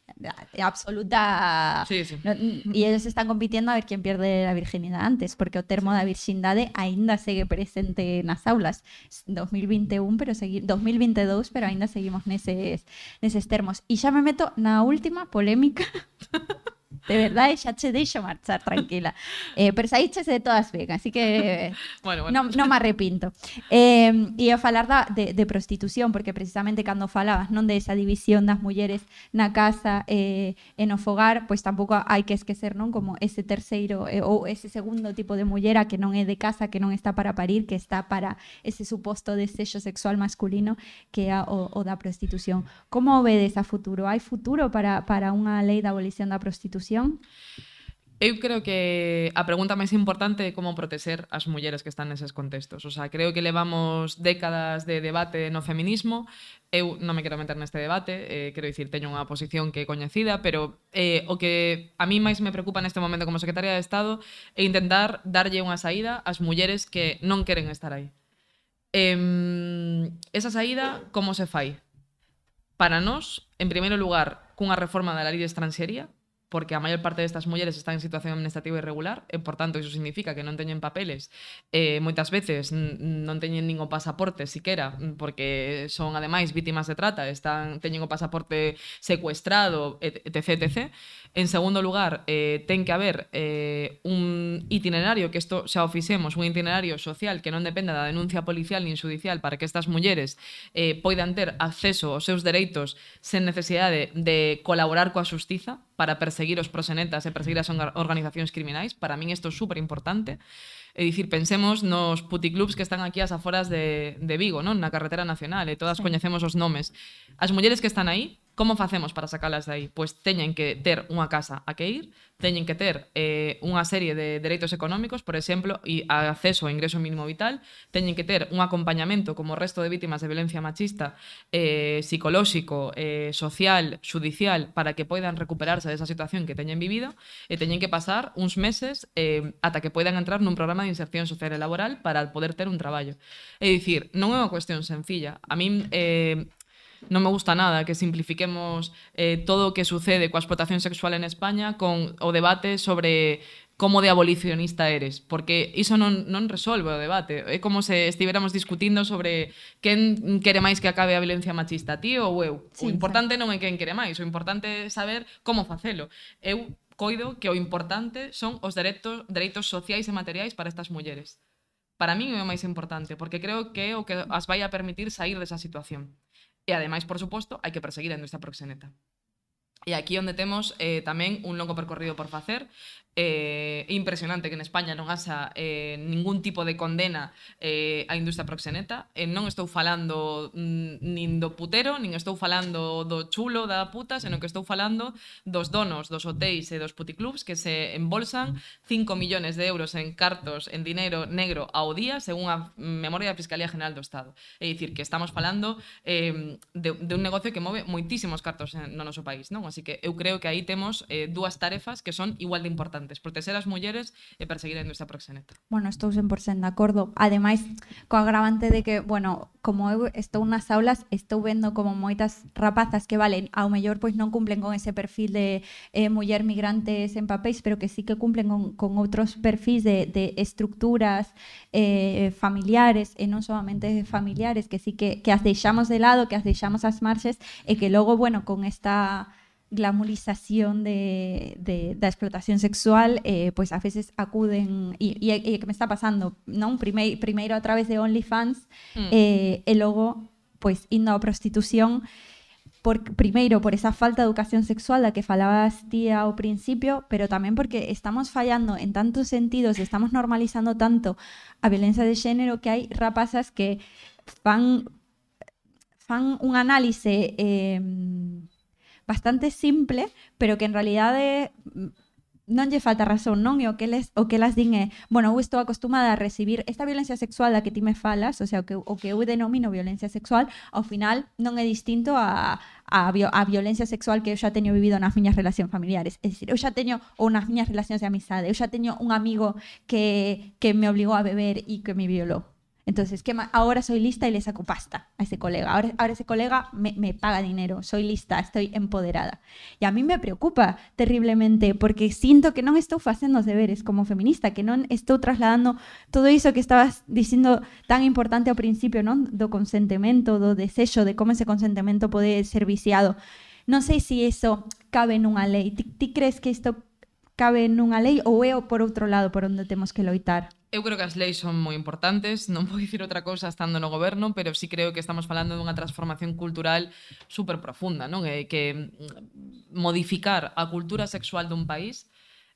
absoluta... Sí, sí. No, y ellos están compitiendo a ver quién pierde la virginidade antes, porque o termo da virxindade aínda segue presente nas aulas. 2021, pero segui... 2022, pero aínda seguimos neses, neses termos. E xa me meto na última polémica De verdade, xa che deixo marchar tranquila. Eh, pero saíchese de todas ben, así que bueno, bueno. non, non me arrepinto. Eh, e a falar da, de, de prostitución, porque precisamente cando falabas non de esa división das mulleres na casa eh, e no fogar, pois tampouco hai que esquecer non como ese terceiro eh, ou ese segundo tipo de mullera que non é de casa, que non está para parir, que está para ese suposto desexo sexual masculino que é o, o da prostitución. Como vedes a futuro? Hai futuro para, para unha lei da abolición da prostitución institución? Eu creo que a pregunta máis importante é como protexer as mulleres que están neses contextos. O sea, creo que levamos décadas de debate no feminismo. Eu non me quero meter neste debate, eh, quero dicir, teño unha posición que é coñecida, pero eh, o que a mí máis me preocupa neste momento como secretaria de Estado é intentar darlle unha saída ás mulleres que non queren estar aí. Eh, esa saída, como se fai? Para nós, en primeiro lugar, cunha reforma da lei de estranxería, porque a maior parte destas mulleres están en situación administrativa irregular, e, por tanto, iso significa que non teñen papeles. Eh, moitas veces non teñen nin o pasaporte siquera, porque son, ademais, vítimas de trata, están, teñen o pasaporte secuestrado, etc, etc. En segundo lugar, eh, ten que haber eh, un itinerario, que isto xa ofixemos, un itinerario social que non dependa da denuncia policial nin judicial para que estas mulleres eh, poidan ter acceso aos seus dereitos sen necesidade de colaborar coa xustiza, para perseguir os prosenetas e perseguir as organizacións criminais. Para min isto é super importante. É dicir, pensemos nos puticlubs que están aquí ás aforas de, de Vigo, non? na carretera nacional, e todas sí. coñecemos os nomes. As mulleres que están aí Como facemos para sacalas de aí? Pois teñen que ter unha casa a que ir, teñen que ter eh, unha serie de dereitos económicos, por exemplo, e acceso ao ingreso mínimo vital, teñen que ter un acompañamento como o resto de vítimas de violencia machista eh, psicolóxico, eh, social, judicial, para que poidan recuperarse desa situación que teñen vivido, e teñen que pasar uns meses eh, ata que poidan entrar nun programa de inserción social e laboral para poder ter un traballo. É dicir, non é unha cuestión sencilla. A min... Eh, non me gusta nada que simplifiquemos eh, todo o que sucede coa explotación sexual en España con o debate sobre como de abolicionista eres, porque iso non, non resolve o debate. É como se estiveramos discutindo sobre quen quere máis que acabe a violencia machista, ti ou eu. Sí, o importante non é quen quere máis, o importante é saber como facelo. Eu coido que o importante son os dereitos, dereitos sociais e materiais para estas mulleres. Para min é o máis importante, porque creo que é o que as vai a permitir sair desa situación. E ademais, por suposto, hai que perseguir a industria proxeneta. E aquí onde temos eh, tamén un longo percorrido por facer, eh, é impresionante que en España non haxa eh, ningún tipo de condena eh, á industria proxeneta. Eh, non estou falando mm, nin do putero, nin estou falando do chulo da puta, senón que estou falando dos donos dos hotéis e dos puticlubs que se embolsan 5 millóns de euros en cartos en dinero negro ao día, según a memoria da Fiscalía General do Estado. É dicir, que estamos falando eh, de, de un negocio que move moitísimos cartos eh, no noso país, non? Así que eu creo que aí temos eh, dúas tarefas que son igual de importantes importantes, proteger as mulleres e perseguir a industria proxeneta. Bueno, estou 100% de acordo. Ademais, co agravante de que, bueno, como eu estou nas aulas, estou vendo como moitas rapazas que valen, ao mellor pois non cumplen con ese perfil de eh, muller migrante sen papéis, pero que sí que cumplen con, con outros perfis de, de estructuras eh, familiares e non solamente familiares, que sí que, que as deixamos de lado, que as deixamos as marxes e que logo, bueno, con esta glamorización de, de, da explotación sexual, eh, pois a veces acuden, e, e, e que me está pasando, non primeiro, primeiro a través de OnlyFans, mm. eh, e logo pois indo á prostitución, por, primeiro por esa falta de educación sexual da que falabas ti ao principio, pero tamén porque estamos fallando en tantos sentidos, estamos normalizando tanto a violencia de xénero que hai rapazas que fan fan un análise eh, bastante simple, pero que en realidade mm, non lle falta razón, non? E o que les o que las din é, bueno, eu estou acostumada a recibir esta violencia sexual da que ti me falas, o sea, o que o que eu denomino violencia sexual, ao final non é distinto a a, a violencia sexual que eu xa teño vivido nas miñas relacións familiares. É dicir, eu xa teño ou nas miñas relacións de amizade, eu xa teño un amigo que que me obligou a beber e que me violou. Entonces, ¿qué ahora soy lista y le saco pasta a ese colega. Ahora, ahora ese colega me, me, paga dinero, soy lista, estoy empoderada. Y a mí me preocupa terriblemente porque siento que no estoy haciendo los deberes como feminista, que no estoy trasladando todo eso que estabas diciendo tan importante al principio, ¿no? Do consentimiento, do desecho, de cómo ese consentimiento puede ser viciado. No sé si eso cabe en una ley. ¿Tú crees que esto cabe nunha lei ou é por outro lado por onde temos que loitar? Eu creo que as leis son moi importantes, non vou dicir outra cousa estando no goberno, pero sí creo que estamos falando dunha transformación cultural super profunda, non? É que mm, modificar a cultura sexual dun país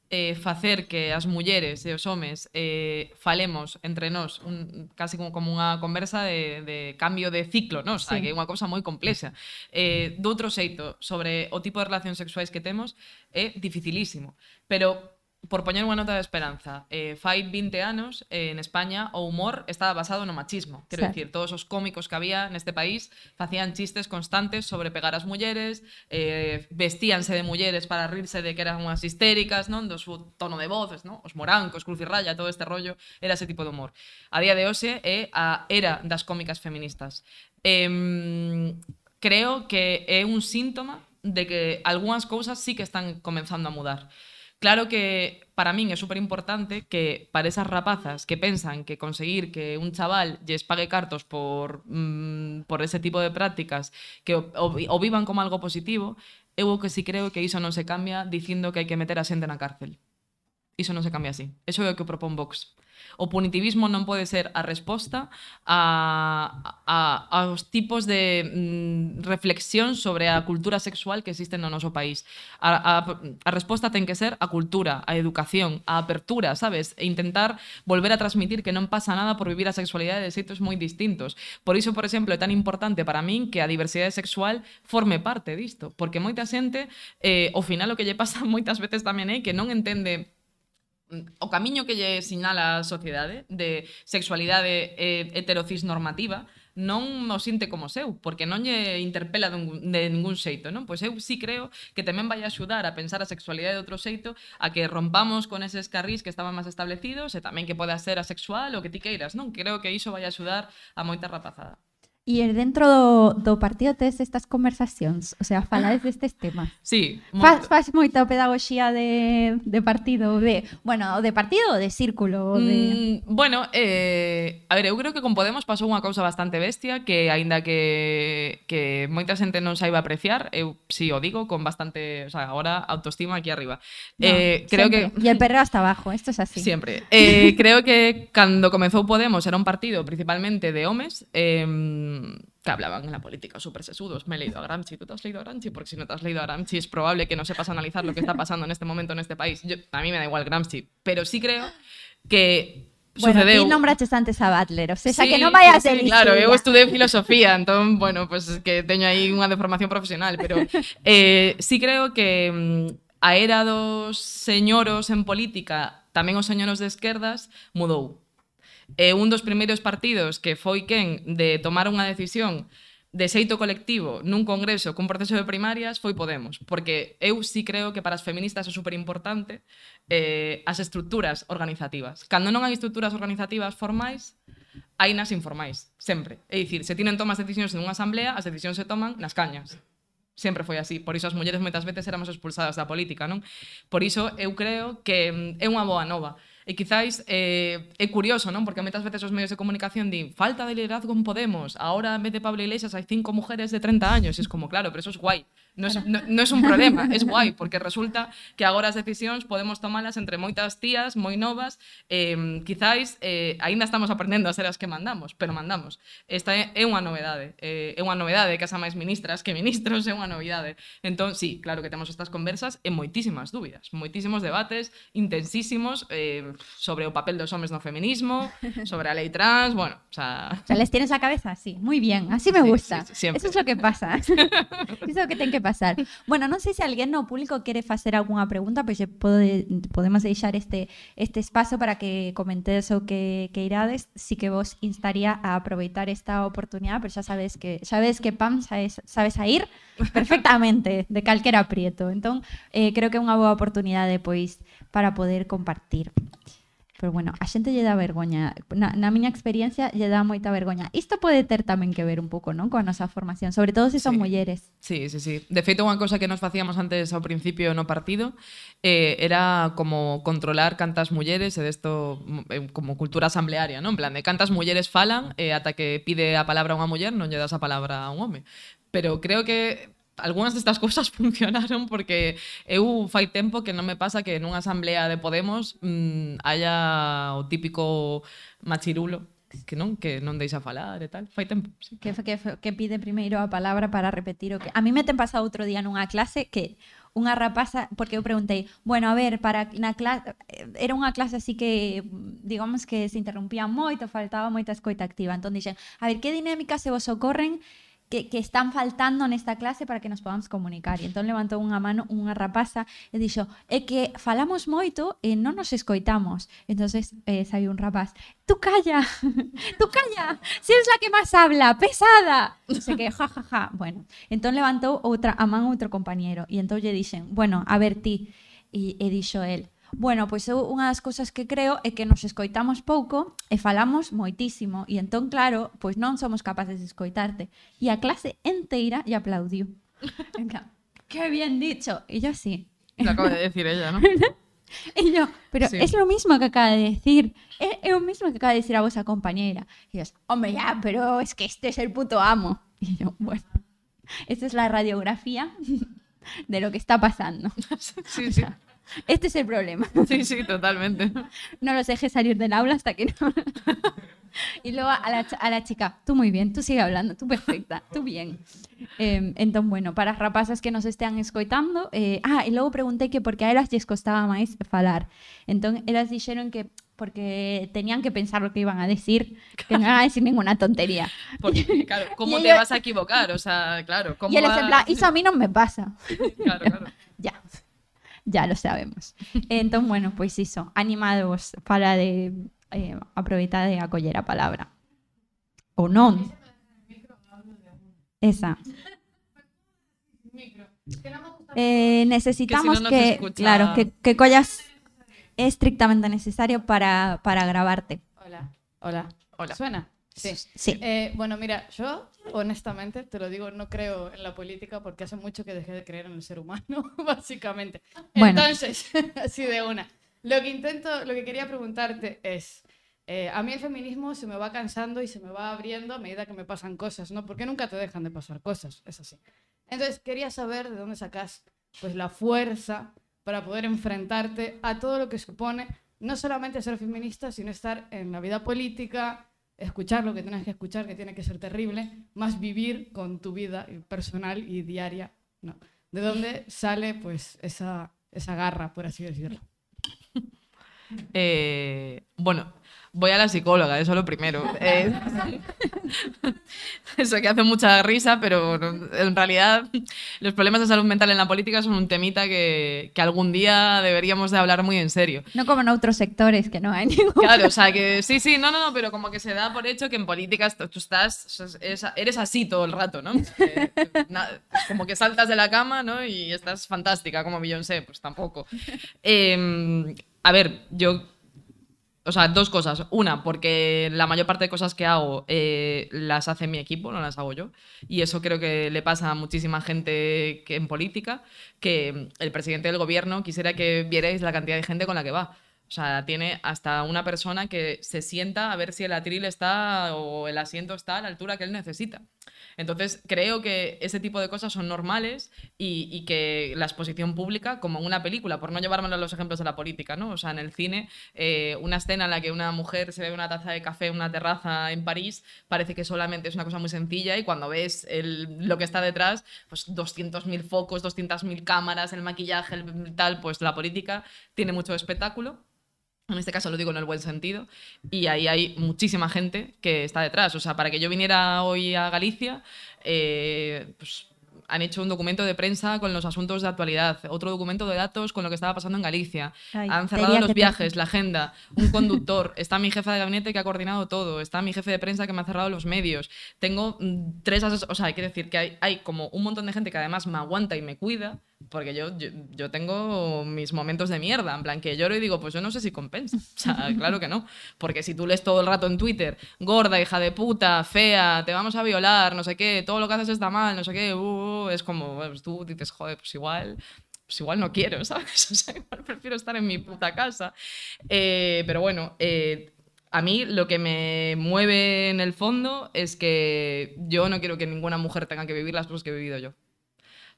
eh, facer que as mulleres e os homes eh, falemos entre nós un, casi como, como unha conversa de, de cambio de ciclo, non? Sí. que é unha cousa moi complexa. Eh, doutro xeito sobre o tipo de relacións sexuais que temos é dificilísimo. Pero por poñer unha nota de esperanza, eh, fai 20 anos eh, en España o humor estaba basado no machismo. Quero sí. dicir, todos os cómicos que había neste país facían chistes constantes sobre pegar as mulleres, eh, vestíanse de mulleres para rirse de que eran unhas histéricas, non? Do seu tono de voces, non? Os morancos, cruz e raya, todo este rollo, era ese tipo de humor. A día de hoxe é eh, a era das cómicas feministas. Eh, creo que é un síntoma de que algunhas cousas sí que están comenzando a mudar. Claro que para min é super importante que para esas rapazas que pensan que conseguir que un chaval lles pague cartos por, mm, por ese tipo de prácticas que o, o vivan como algo positivo, eu o que si creo que iso non se cambia dicindo que hai que meter a xente na cárcel. Iso non se cambia así. Eso é o que propón Vox. O punitivismo non pode ser a resposta a, a, aos tipos de mm, reflexión sobre a cultura sexual que existe no noso país. A, a, a resposta ten que ser a cultura, a educación, a apertura, sabes? E intentar volver a transmitir que non pasa nada por vivir a sexualidade de xeitos moi distintos. Por iso, por exemplo, é tan importante para min que a diversidade sexual forme parte disto, porque moita xente, eh, ao final, o que lle pasa moitas veces tamén é que non entende o camiño que lle sinala a sociedade de sexualidade eh, heterocis normativa non o sinte como seu, porque non lle interpela dun, de ningún xeito, non? Pois eu sí creo que tamén vai axudar a pensar a sexualidade de outro xeito, a que rompamos con eses carrís que estaban máis establecidos e tamén que poda ser asexual ou que ti queiras, non? Creo que iso vai axudar a moita rapazada. E dentro do, do partido tes estas conversacións, o sea, falades destes temas. Sí. Faz, faz moita pedagogía de, de partido, de, bueno, de partido ou de círculo? De... Mm, bueno, eh, a ver, eu creo que con Podemos pasou unha cousa bastante bestia que, aínda que, que moita xente non saiba apreciar, eu si sí, o digo con bastante, o sea, agora autoestima aquí arriba. No, eh, creo sempre. que... E el perro hasta abajo, esto es así. Siempre. Eh, creo que cando comezou Podemos era un partido principalmente de homes, eh, que hablaban en la política súper sesudos. Me he leído a Gramsci. ¿Tú te has leído a Gramsci? Porque si no te has leído a Gramsci es probable que no sepas analizar lo que está pasando en este momento en este país. Yo, a mí me da igual Gramsci, pero sí creo que Bueno, sucedeu... ti nombraches antes a Butler, o sea, Sí, que non vayas sí, de Claro, eu estudei filosofía, entón, bueno, pues es que teño aí unha deformación profesional, pero eh, sí creo que mm, a era dos señoros en política, tamén os señoros de esquerdas, mudou. E un dos primeiros partidos que foi quen de tomar unha decisión de xeito colectivo nun congreso cun proceso de primarias foi Podemos, porque eu sí creo que para as feministas é super importante eh, as estruturas organizativas. Cando non hai estruturas organizativas formais, hai nas informais, sempre. É dicir, se tienen tomas decisións nunha asamblea, as decisións se toman nas cañas. Sempre foi así, por iso as mulleres moitas veces éramos expulsadas da política, non? Por iso eu creo que mm, é unha boa nova E quizáis eh, curioso, non? Porque moitas veces os medios de comunicación din falta de liderazgo en Podemos, ahora en vez de Pablo Iglesias hai cinco mujeres de 30 años. E es como, claro, pero eso es guai. No es, no, no es un problema, es guai, porque resulta que agora as decisións podemos tomalas entre moitas tías moi novas, eh, quizáis eh, aínda estamos aprendendo a ser as que mandamos, pero mandamos. Esta é, é unha novedade, eh, é unha novedade que asa máis ministras que ministros, é unha novidade. Entón, sí, claro que temos estas conversas e moitísimas dúbidas, moitísimos debates intensísimos eh, sobre o papel dos homes no feminismo, sobre a lei trans, bueno, o sea... O sea, les tienes la cabeza así, muy bien, así me Sí, gusta. sí, sí. Eso es lo que pasa. Eso es lo que ten que pasar. bueno, non sei se alguén no público quere facer algunha pregunta, pois pode, podemos deixar este, este espazo para que comentedes o que, que irades. Si que vos instaría a aproveitar esta oportunidade, pero xa sabes que xa ves que Pam sabes, sabes a ir perfectamente de calquera aprieto. Entón, eh, creo que é unha boa oportunidade pois para poder compartir. Pero bueno, a xente lle dá vergoña. Na, na miña experiencia lle dá moita vergoña. Isto pode ter tamén que ver un pouco, non? Coa nosa formación, sobre todo se son sí. mulleres. Sí, sí, sí. De feito, unha cosa que nos facíamos antes ao principio no partido eh, era como controlar cantas mulleres, e desto eh, como cultura asamblearia, non? En plan, de cantas mulleres falan eh, ata que pide a palabra unha muller non lle das a palabra a un home. Pero creo que algunhas destas cousas funcionaron porque eu fai tempo que non me pasa que nunha asamblea de Podemos mmm, haya o típico machirulo que non que non deixa falar e tal. Fai tempo. Sí. Que, que, que pide primeiro a palabra para repetir o que... A mí me ten pasado outro día nunha clase que unha rapaza, porque eu preguntei, bueno, a ver, para na clase era unha clase así que digamos que se interrumpía moito, faltaba moita escoita activa. Entón dixen, a ver, que dinámicas se vos ocorren que, que están faltando nesta clase para que nos podamos comunicar. E entón levantou unha mano unha rapaza e dixo, é que falamos moito e non nos escoitamos. entonces eh, saiu un rapaz, tú calla, tú calla, si eres la que máis habla, pesada. Se que, ja, ja, ja. Bueno, entón levantou outra, a man outro compañero e entón lle dixen, bueno, a ver ti. E, e dixo el, Bueno, pois eu unha das cousas que creo é que nos escoitamos pouco e falamos moitísimo e entón claro, pois non somos capaces de escoitarte. E a clase enteira lle aplaudiu. Qué bien dicho. E yo sí. Lo acaba de decir ella, ¿no? E yo, pero Sí. es lo mismo que acaba de decir. É, é o mismo que acaba de decir a vosa compañeira. E ellos, hombre, ya, pero es que este es el puto amo. Y yo, bueno, esta es la radiografía de lo que está pasando. Sí, sí. Este es el problema. Sí, sí, totalmente. No los dejes salir del aula hasta que no. Y luego a la, a la chica, tú muy bien, tú sigue hablando, tú perfecta, tú bien. Eh, entón, bueno, para as rapazas que nos estean escoitando, eh, ah, e logo preguntei que porque a elas lles costaba máis falar. Entón, elas dixeron que porque tenían que pensar lo que iban a decir, que non iban a decir ninguna tontería. Porque, claro, ¿cómo Y te ella- vas a equivocar? O sea, claro, ¿cómo Y eles en plan, iso a mí non me pasa. Claro, claro. Ya, lo sabemos. Entón, bueno, pois iso, animados para de eh, aproveitar de acoller a palabra. Ou non. Esa. Eh, necesitamos Que si no, no que, claro, que, que collas estrictamente necesario para, para grabarte. Hola, hola. Hola. ¿Suena? Sí. Sí. Eh, bueno, mira, yo honestamente, te lo digo, no creo en la política porque hace mucho que dejé de creer en el ser humano, básicamente. Bueno. Entonces, así de una. Lo que intento, lo que quería preguntarte es, eh, a mí el feminismo se me va cansando y se me va abriendo a medida que me pasan cosas, ¿no? Porque nunca te dejan de pasar cosas, es así. Entonces, quería saber de dónde sacas pues la fuerza para poder enfrentarte a todo lo que supone no solamente ser feminista, sino estar en la vida política, escuchar lo que tienes que escuchar, que tiene que ser terrible, más vivir con tu vida personal y diaria, ¿no? ¿De dónde sale pues esa, esa garra, por así decirlo? Eh, bueno, voy a la psicóloga, eso lo primero. Eh, eso que hace mucha risa, pero en realidad los problemas de salud mental en la política son un temita que, que algún día deberíamos de hablar muy en serio. No como en otros sectores que no hay ningún. Claro, o sea que sí, sí, no, no, no, pero como que se da por hecho que en política tú estás, eres, así todo el rato, ¿no? Eh, na- como que saltas de la cama, ¿no? Y estás fantástica como Beyoncé, pues tampoco. Eh, a ver, yo o sea, dos cosas. Una, porque la mayor parte de cosas que hago eh, las hace mi equipo, no las hago yo. Y eso creo que le pasa a muchísima gente que en política, que el presidente del gobierno quisiera que vierais la cantidad de gente con la que va. Sea, tiene hasta una persona que se sienta a ver si el atril está o el asiento está a la altura que él necesita. Entonces, creo que ese tipo de cosas son normales y, y que la exposición pública, como en una película, por no llevármelo a los ejemplos de la política, ¿no? O sea, en el cine, eh, una escena en la que una mujer se bebe una taza de café en una terraza en París, parece que solamente es una cosa muy sencilla y cuando ves el- lo que está detrás, pues 200.000 focos, 200.000 cámaras, el maquillaje, el tal, pues la política tiene mucho espectáculo. En este caso lo digo en el buen sentido. Y ahí hay muchísima gente que está detrás. O sea, para que yo viniera hoy a Galicia, eh, pues, han hecho un documento de prensa con los asuntos de actualidad, otro documento de datos con lo que estaba pasando en Galicia. Ay, han cerrado los que viajes, la agenda, un conductor, está mi jefa de gabinete que ha coordinado todo, está mi jefe de prensa que me ha cerrado los medios. Tengo mm, tres asesores, o sea, quiero decir que hay, hay como un montón de gente que además me aguanta y me cuida, porque yo, yo, tengo mis momentos de mierda, en plan que lloro y digo, pues yo no sé si compensa. O sea, claro que no. Porque si tú lees todo el rato en Twitter, gorda, hija de puta, fea, te vamos a violar, no sé qué, todo lo que haces está mal, no sé qué, uh, uh, es como, pues tú dices, joder, pues igual pues igual no quiero, ¿sabes? O sea, igual prefiero estar en mi puta casa. Eh, pero bueno, eh, a mí lo que me mueve en el fondo es que yo no quiero que ninguna mujer tenga que vivir las cosas que he vivido yo.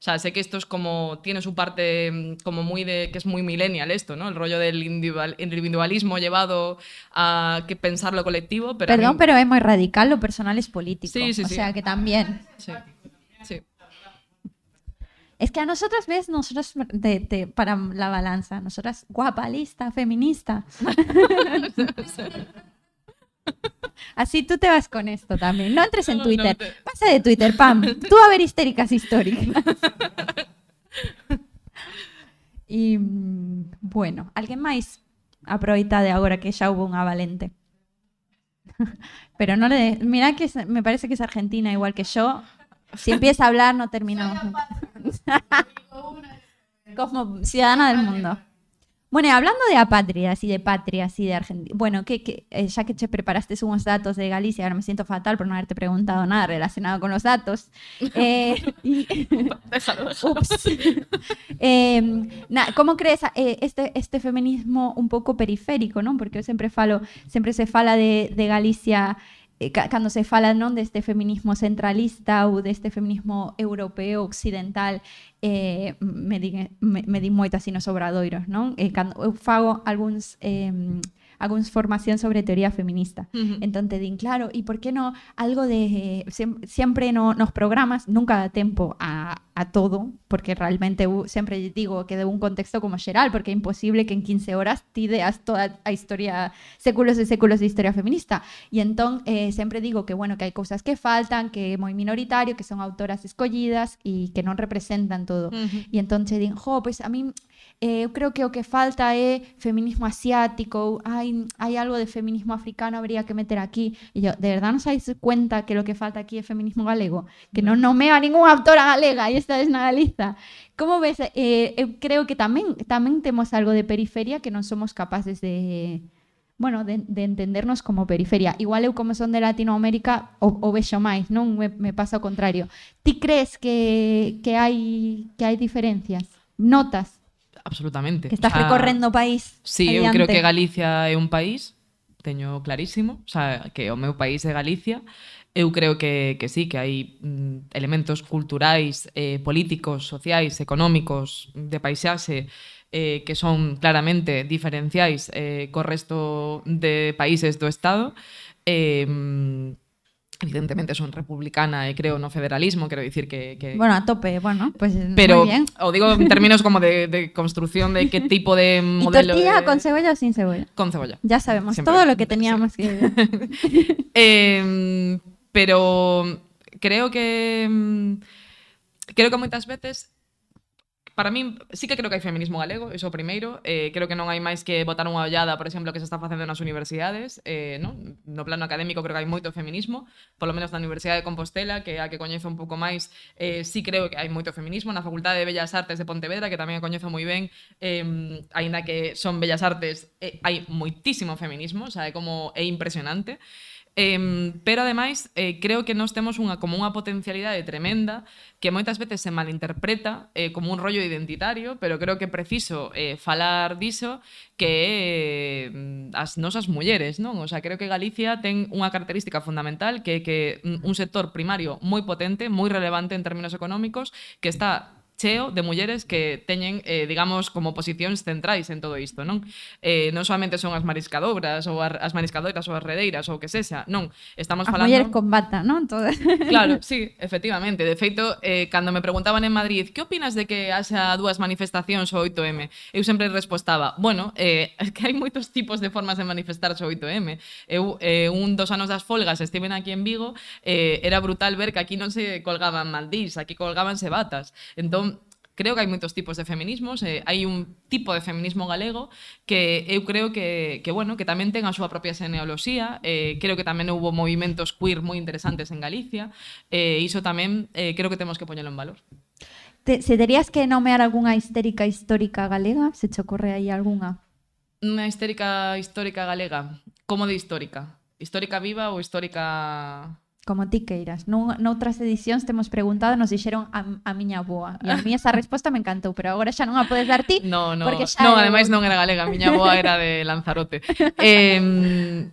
O sea, sé que esto es como, tiene su parte mm, como muy de, que es muy millennial esto, ¿no? El rollo del individual- individualismo llevado a que pensar lo colectivo, pero a mí- Perdón, pero es muy radical, lo personal es político. Sí, sí, o sí. sea que también. Sí, sí. Es que a nosotras, ¿ves? Nosotras, de- de- para la balanza, nosotras, guapa, lista, feminista. Así tú te vas con esto también. No entres en No, no, Twitter. te- Pasa de Twitter, pam. Tú a ver histéricas históricas. y mm, bueno, alguien máis aproveita de agora que xa hubo unha valente. Pero no le... Mira que es- me parece que es argentina igual que yo. Si empieza a hablar no terminamos. Como ciudadana del mundo. Bueno, hablando de apátridas y de patrias y de Argentina, bueno, que, que, eh, ya que te preparaste unos datos de Galicia, ahora me siento fatal por no haberte preguntado nada relacionado con los datos. Eh, y- Déjalo, déjalo. Ups. Eh, na, como crees eh, este, este feminismo un pouco periférico, non? Porque eu sempre falo, sempre se fala de, de Galicia Eh, cando se fala non deste feminismo centralista ou deste feminismo europeo occidental eh, me, di, me, me di moito así nos obradoiros non? Eh, cando eu eh, fago algúns eh, algúns formación sobre teoría feminista. Ujú. Entón te din, claro, e por que no algo de siem- sempre no, nos programas nunca dá tempo a, a todo, porque realmente eu sempre digo que de un contexto como xeral, porque é imposible que en 15 horas ti deas toda a historia, séculos e séculos de historia feminista. E entón eh, sempre digo que bueno, que hai cousas que faltan, que é moi minoritario, que son autoras escollidas e que non representan todo. E entón che din, jo, pois a mí eh, eu creo que o que falta é feminismo asiático, ou hai, hai algo de feminismo africano habría que meter aquí. E yo, de verdad non sabéis cuenta que lo que falta aquí é feminismo galego? Que non nomeo a ninguna autora galega e esta vez na Galiza. Como ves? Eh, eu creo que tamén tamén temos algo de periferia que non somos capaces de bueno, de, de entendernos como periferia. Igual eu como son de Latinoamérica o, o vexo máis, non me, me pasa o contrario. Ti crees que, que hai que hai diferencias? Notas absolutamente. Que estás o sea, recorrendo o país. Sí, adiante. eu creo que Galicia é un país, teño clarísimo, o sea, que o meu país é Galicia, eu creo que, que sí, que hai mm, elementos culturais, eh, políticos, sociais, económicos, de paisaxe, eh, que son claramente diferenciais eh, co resto de países do Estado, eh, mm, evidentemente son republicana e creo no federalismo, quero dicir que, que Bueno, a tope, bueno, pues pero muy bien. o digo en términos como de, de construcción de qué tipo de ¿Y modelo tortilla de- con cebolla o sin cebolla? con cebolla. Ya sabemos Siempre. todo lo que teníamos que... Eh, pero creo que mm, creo que moitas veces Para min, sí que creo que hai feminismo galego, iso primeiro. Eh, creo que non hai máis que botar unha ollada, por exemplo, que se está facendo nas universidades. Eh, non? No plano académico creo que hai moito feminismo, polo menos na Universidade de Compostela, que é a que coñezo un pouco máis, eh, sí creo que hai moito feminismo. Na Facultade de Bellas Artes de Pontevedra, que tamén a coñezo moi ben, eh, aínda que son Bellas Artes, eh, hai moitísimo feminismo, o sea, é como é impresionante. Eh, pero ademais, eh, creo que nós temos unha como unha potencialidade tremenda que moitas veces se malinterpreta eh, como un rollo identitario, pero creo que é preciso eh, falar diso que eh, as nosas mulleres, non? O sea, creo que Galicia ten unha característica fundamental que é que mm, un sector primario moi potente, moi relevante en términos económicos, que está cheo de mulleres que teñen, eh, digamos, como posicións centrais en todo isto, non? Eh, non solamente son as mariscadoras ou as mariscadoras ou as redeiras ou que sexa, non, estamos as falando... As mulleres con bata, non? Todas. Claro, sí, efectivamente. De feito, eh, cando me preguntaban en Madrid, que opinas de que haxa dúas manifestacións o 8M? Eu sempre respostaba, bueno, eh, es que hai moitos tipos de formas de manifestarse o 8M. Eu, eh, un dos anos das folgas, estiven aquí en Vigo, eh, era brutal ver que aquí non se colgaban maldís, aquí colgábanse batas. Entón, creo que hai moitos tipos de feminismos, eh, hai un tipo de feminismo galego que eu creo que, que bueno, que tamén ten a súa propia xenealoxía, eh, creo que tamén houve movimentos queer moi interesantes en Galicia, e eh, iso tamén eh, creo que temos que poñelo en valor. Te, se terías que nomear algunha histérica histórica galega, se che ocorre aí algunha? Unha histérica histórica galega, como de histórica? Histórica viva ou histórica como ti queiras. Nun, noutras edicións temos preguntado, nos dixeron a, a miña boa. E a mí esa resposta me encantou, pero agora xa non a podes dar ti. No, no, porque xa non, ademais non era galega, a miña boa era de Lanzarote. eh,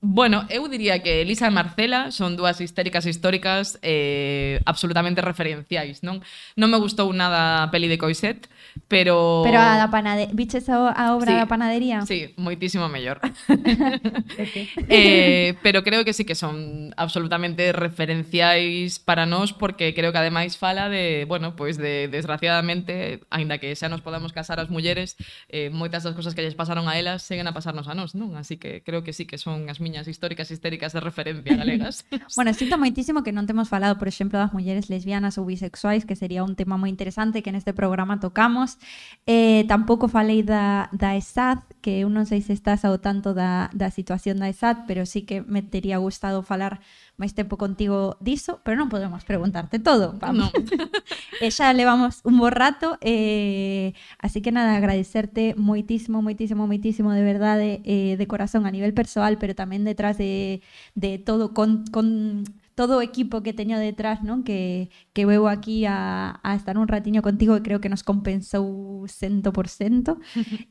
Bueno, eu diría que Elisa e Marcela son dúas histéricas históricas eh, absolutamente referenciais, non? Non me gustou nada a peli de Coiset, pero... Pero a da panadería... Viches a, a obra sí, da panadería? Sí, moitísimo mellor. eh, pero creo que sí que son absolutamente referenciais para nós porque creo que ademais fala de, bueno, pois de desgraciadamente, aínda que xa nos podamos casar as mulleres, eh, moitas das cousas que lles pasaron a elas seguen a pasarnos a nós, non? Así que creo que sí que son as miñas históricas histéricas de referencia galegas. bueno, sinto moitísimo que non temos falado, por exemplo, das mulleres lesbianas ou bisexuais, que sería un tema moi interesante que neste programa tocamos. Eh, tampouco falei da, da ESAD, que eu non sei se estás ao tanto da, da situación da ESAD, pero sí que me tería gustado falar máis tempo contigo diso, pero non podemos preguntarte todo. Vamos. non. E xa levamos un bo rato, eh, así que nada, agradecerte moitísimo, moitísimo, moitísimo de verdade, eh, de corazón a nivel persoal, pero tamén detrás de, de todo, con, con todo o equipo que teño detrás, non? Que, que veu aquí a, a estar un ratiño contigo e creo que nos compensou 100%.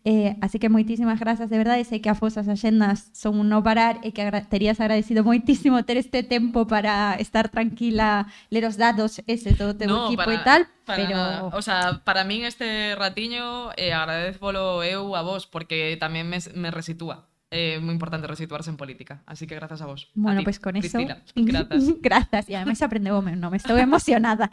eh, así que moitísimas grazas, de verdade, sei que as vosas axendas son un no parar e que agra terías agradecido moitísimo ter este tempo para estar tranquila, ler os dados ese todo teu no, equipo para, e tal, para pero... Nada. O sea, para min este ratiño eh, agradezvolo eu a vos porque tamén me, me resitúa. É moi importante resituarse en política, así que grazas a vos. Bueno, a pues con eso. Cristina. Grazas. grazas. E ademais aprendeu o meu nome. Estou emocionada.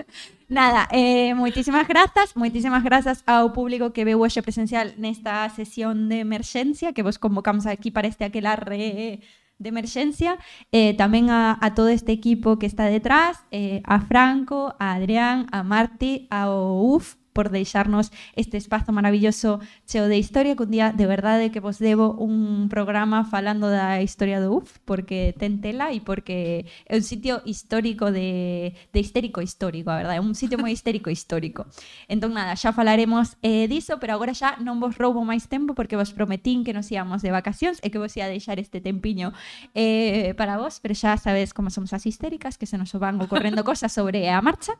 Nada, eh, moitísimas grazas, moitísimas grazas ao público que veu hoxe presencial nesta sesión de emerxencia que vos convocamos aquí para este aquelarre de emerxencia, eh, tamén a, a todo este equipo que está detrás, eh, a Franco, a Adrián, a Marti, ao UF, por deixarnos este espazo maravilloso cheo de historia que un día de verdade que vos debo un programa falando da historia do UF porque ten tela e porque é un sitio histórico de, de histérico histórico, a verdade, é un sitio moi histérico histórico. Entón nada, xa falaremos eh, diso, pero agora xa non vos roubo máis tempo porque vos prometín que nos íamos de vacacións e que vos ia deixar este tempiño eh, para vos, pero xa sabedes como somos as histéricas, que se nos van ocorrendo cosas sobre a marcha.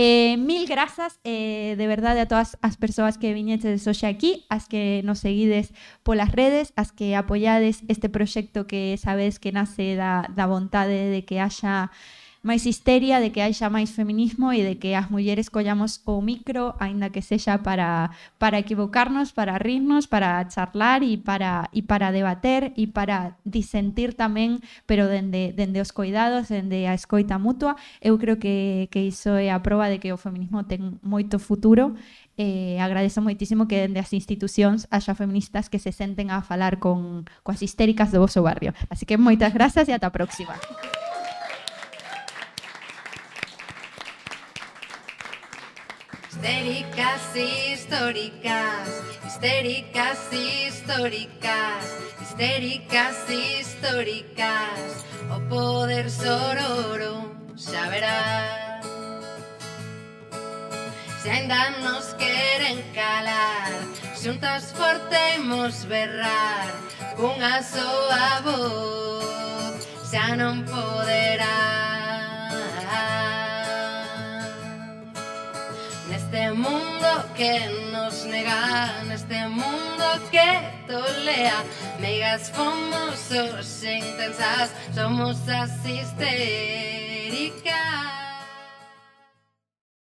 Eh, mil grazas eh, de verdade a todas as persoas que viñetes hoxe aquí, as que nos seguides polas redes, as que apoiades este proxecto que sabedes que nace da, da vontade de que haxa máis histeria de que haixa máis feminismo e de que as mulleres collamos o micro, aínda que sexa para, para equivocarnos, para rirnos, para charlar e para, e para debater e para disentir tamén, pero dende, dende os coidados, dende a escoita mutua. Eu creo que, que iso é a proba de que o feminismo ten moito futuro eh, agradezo moitísimo que dende as institucións haxa feministas que se senten a falar con coas histéricas do vosso barrio. Así que moitas grazas e ata a próxima. Histéricas, históricas, histéricas, históricas, histéricas, históricas, o poder sororo, xa verás. Se ainda nos queren calar, xuntas fortemos berrar, cunha soa voz, xa non poderás. este mundo que nos nega, este mundo que tolea megas famosos e intensas, somos asistéricas.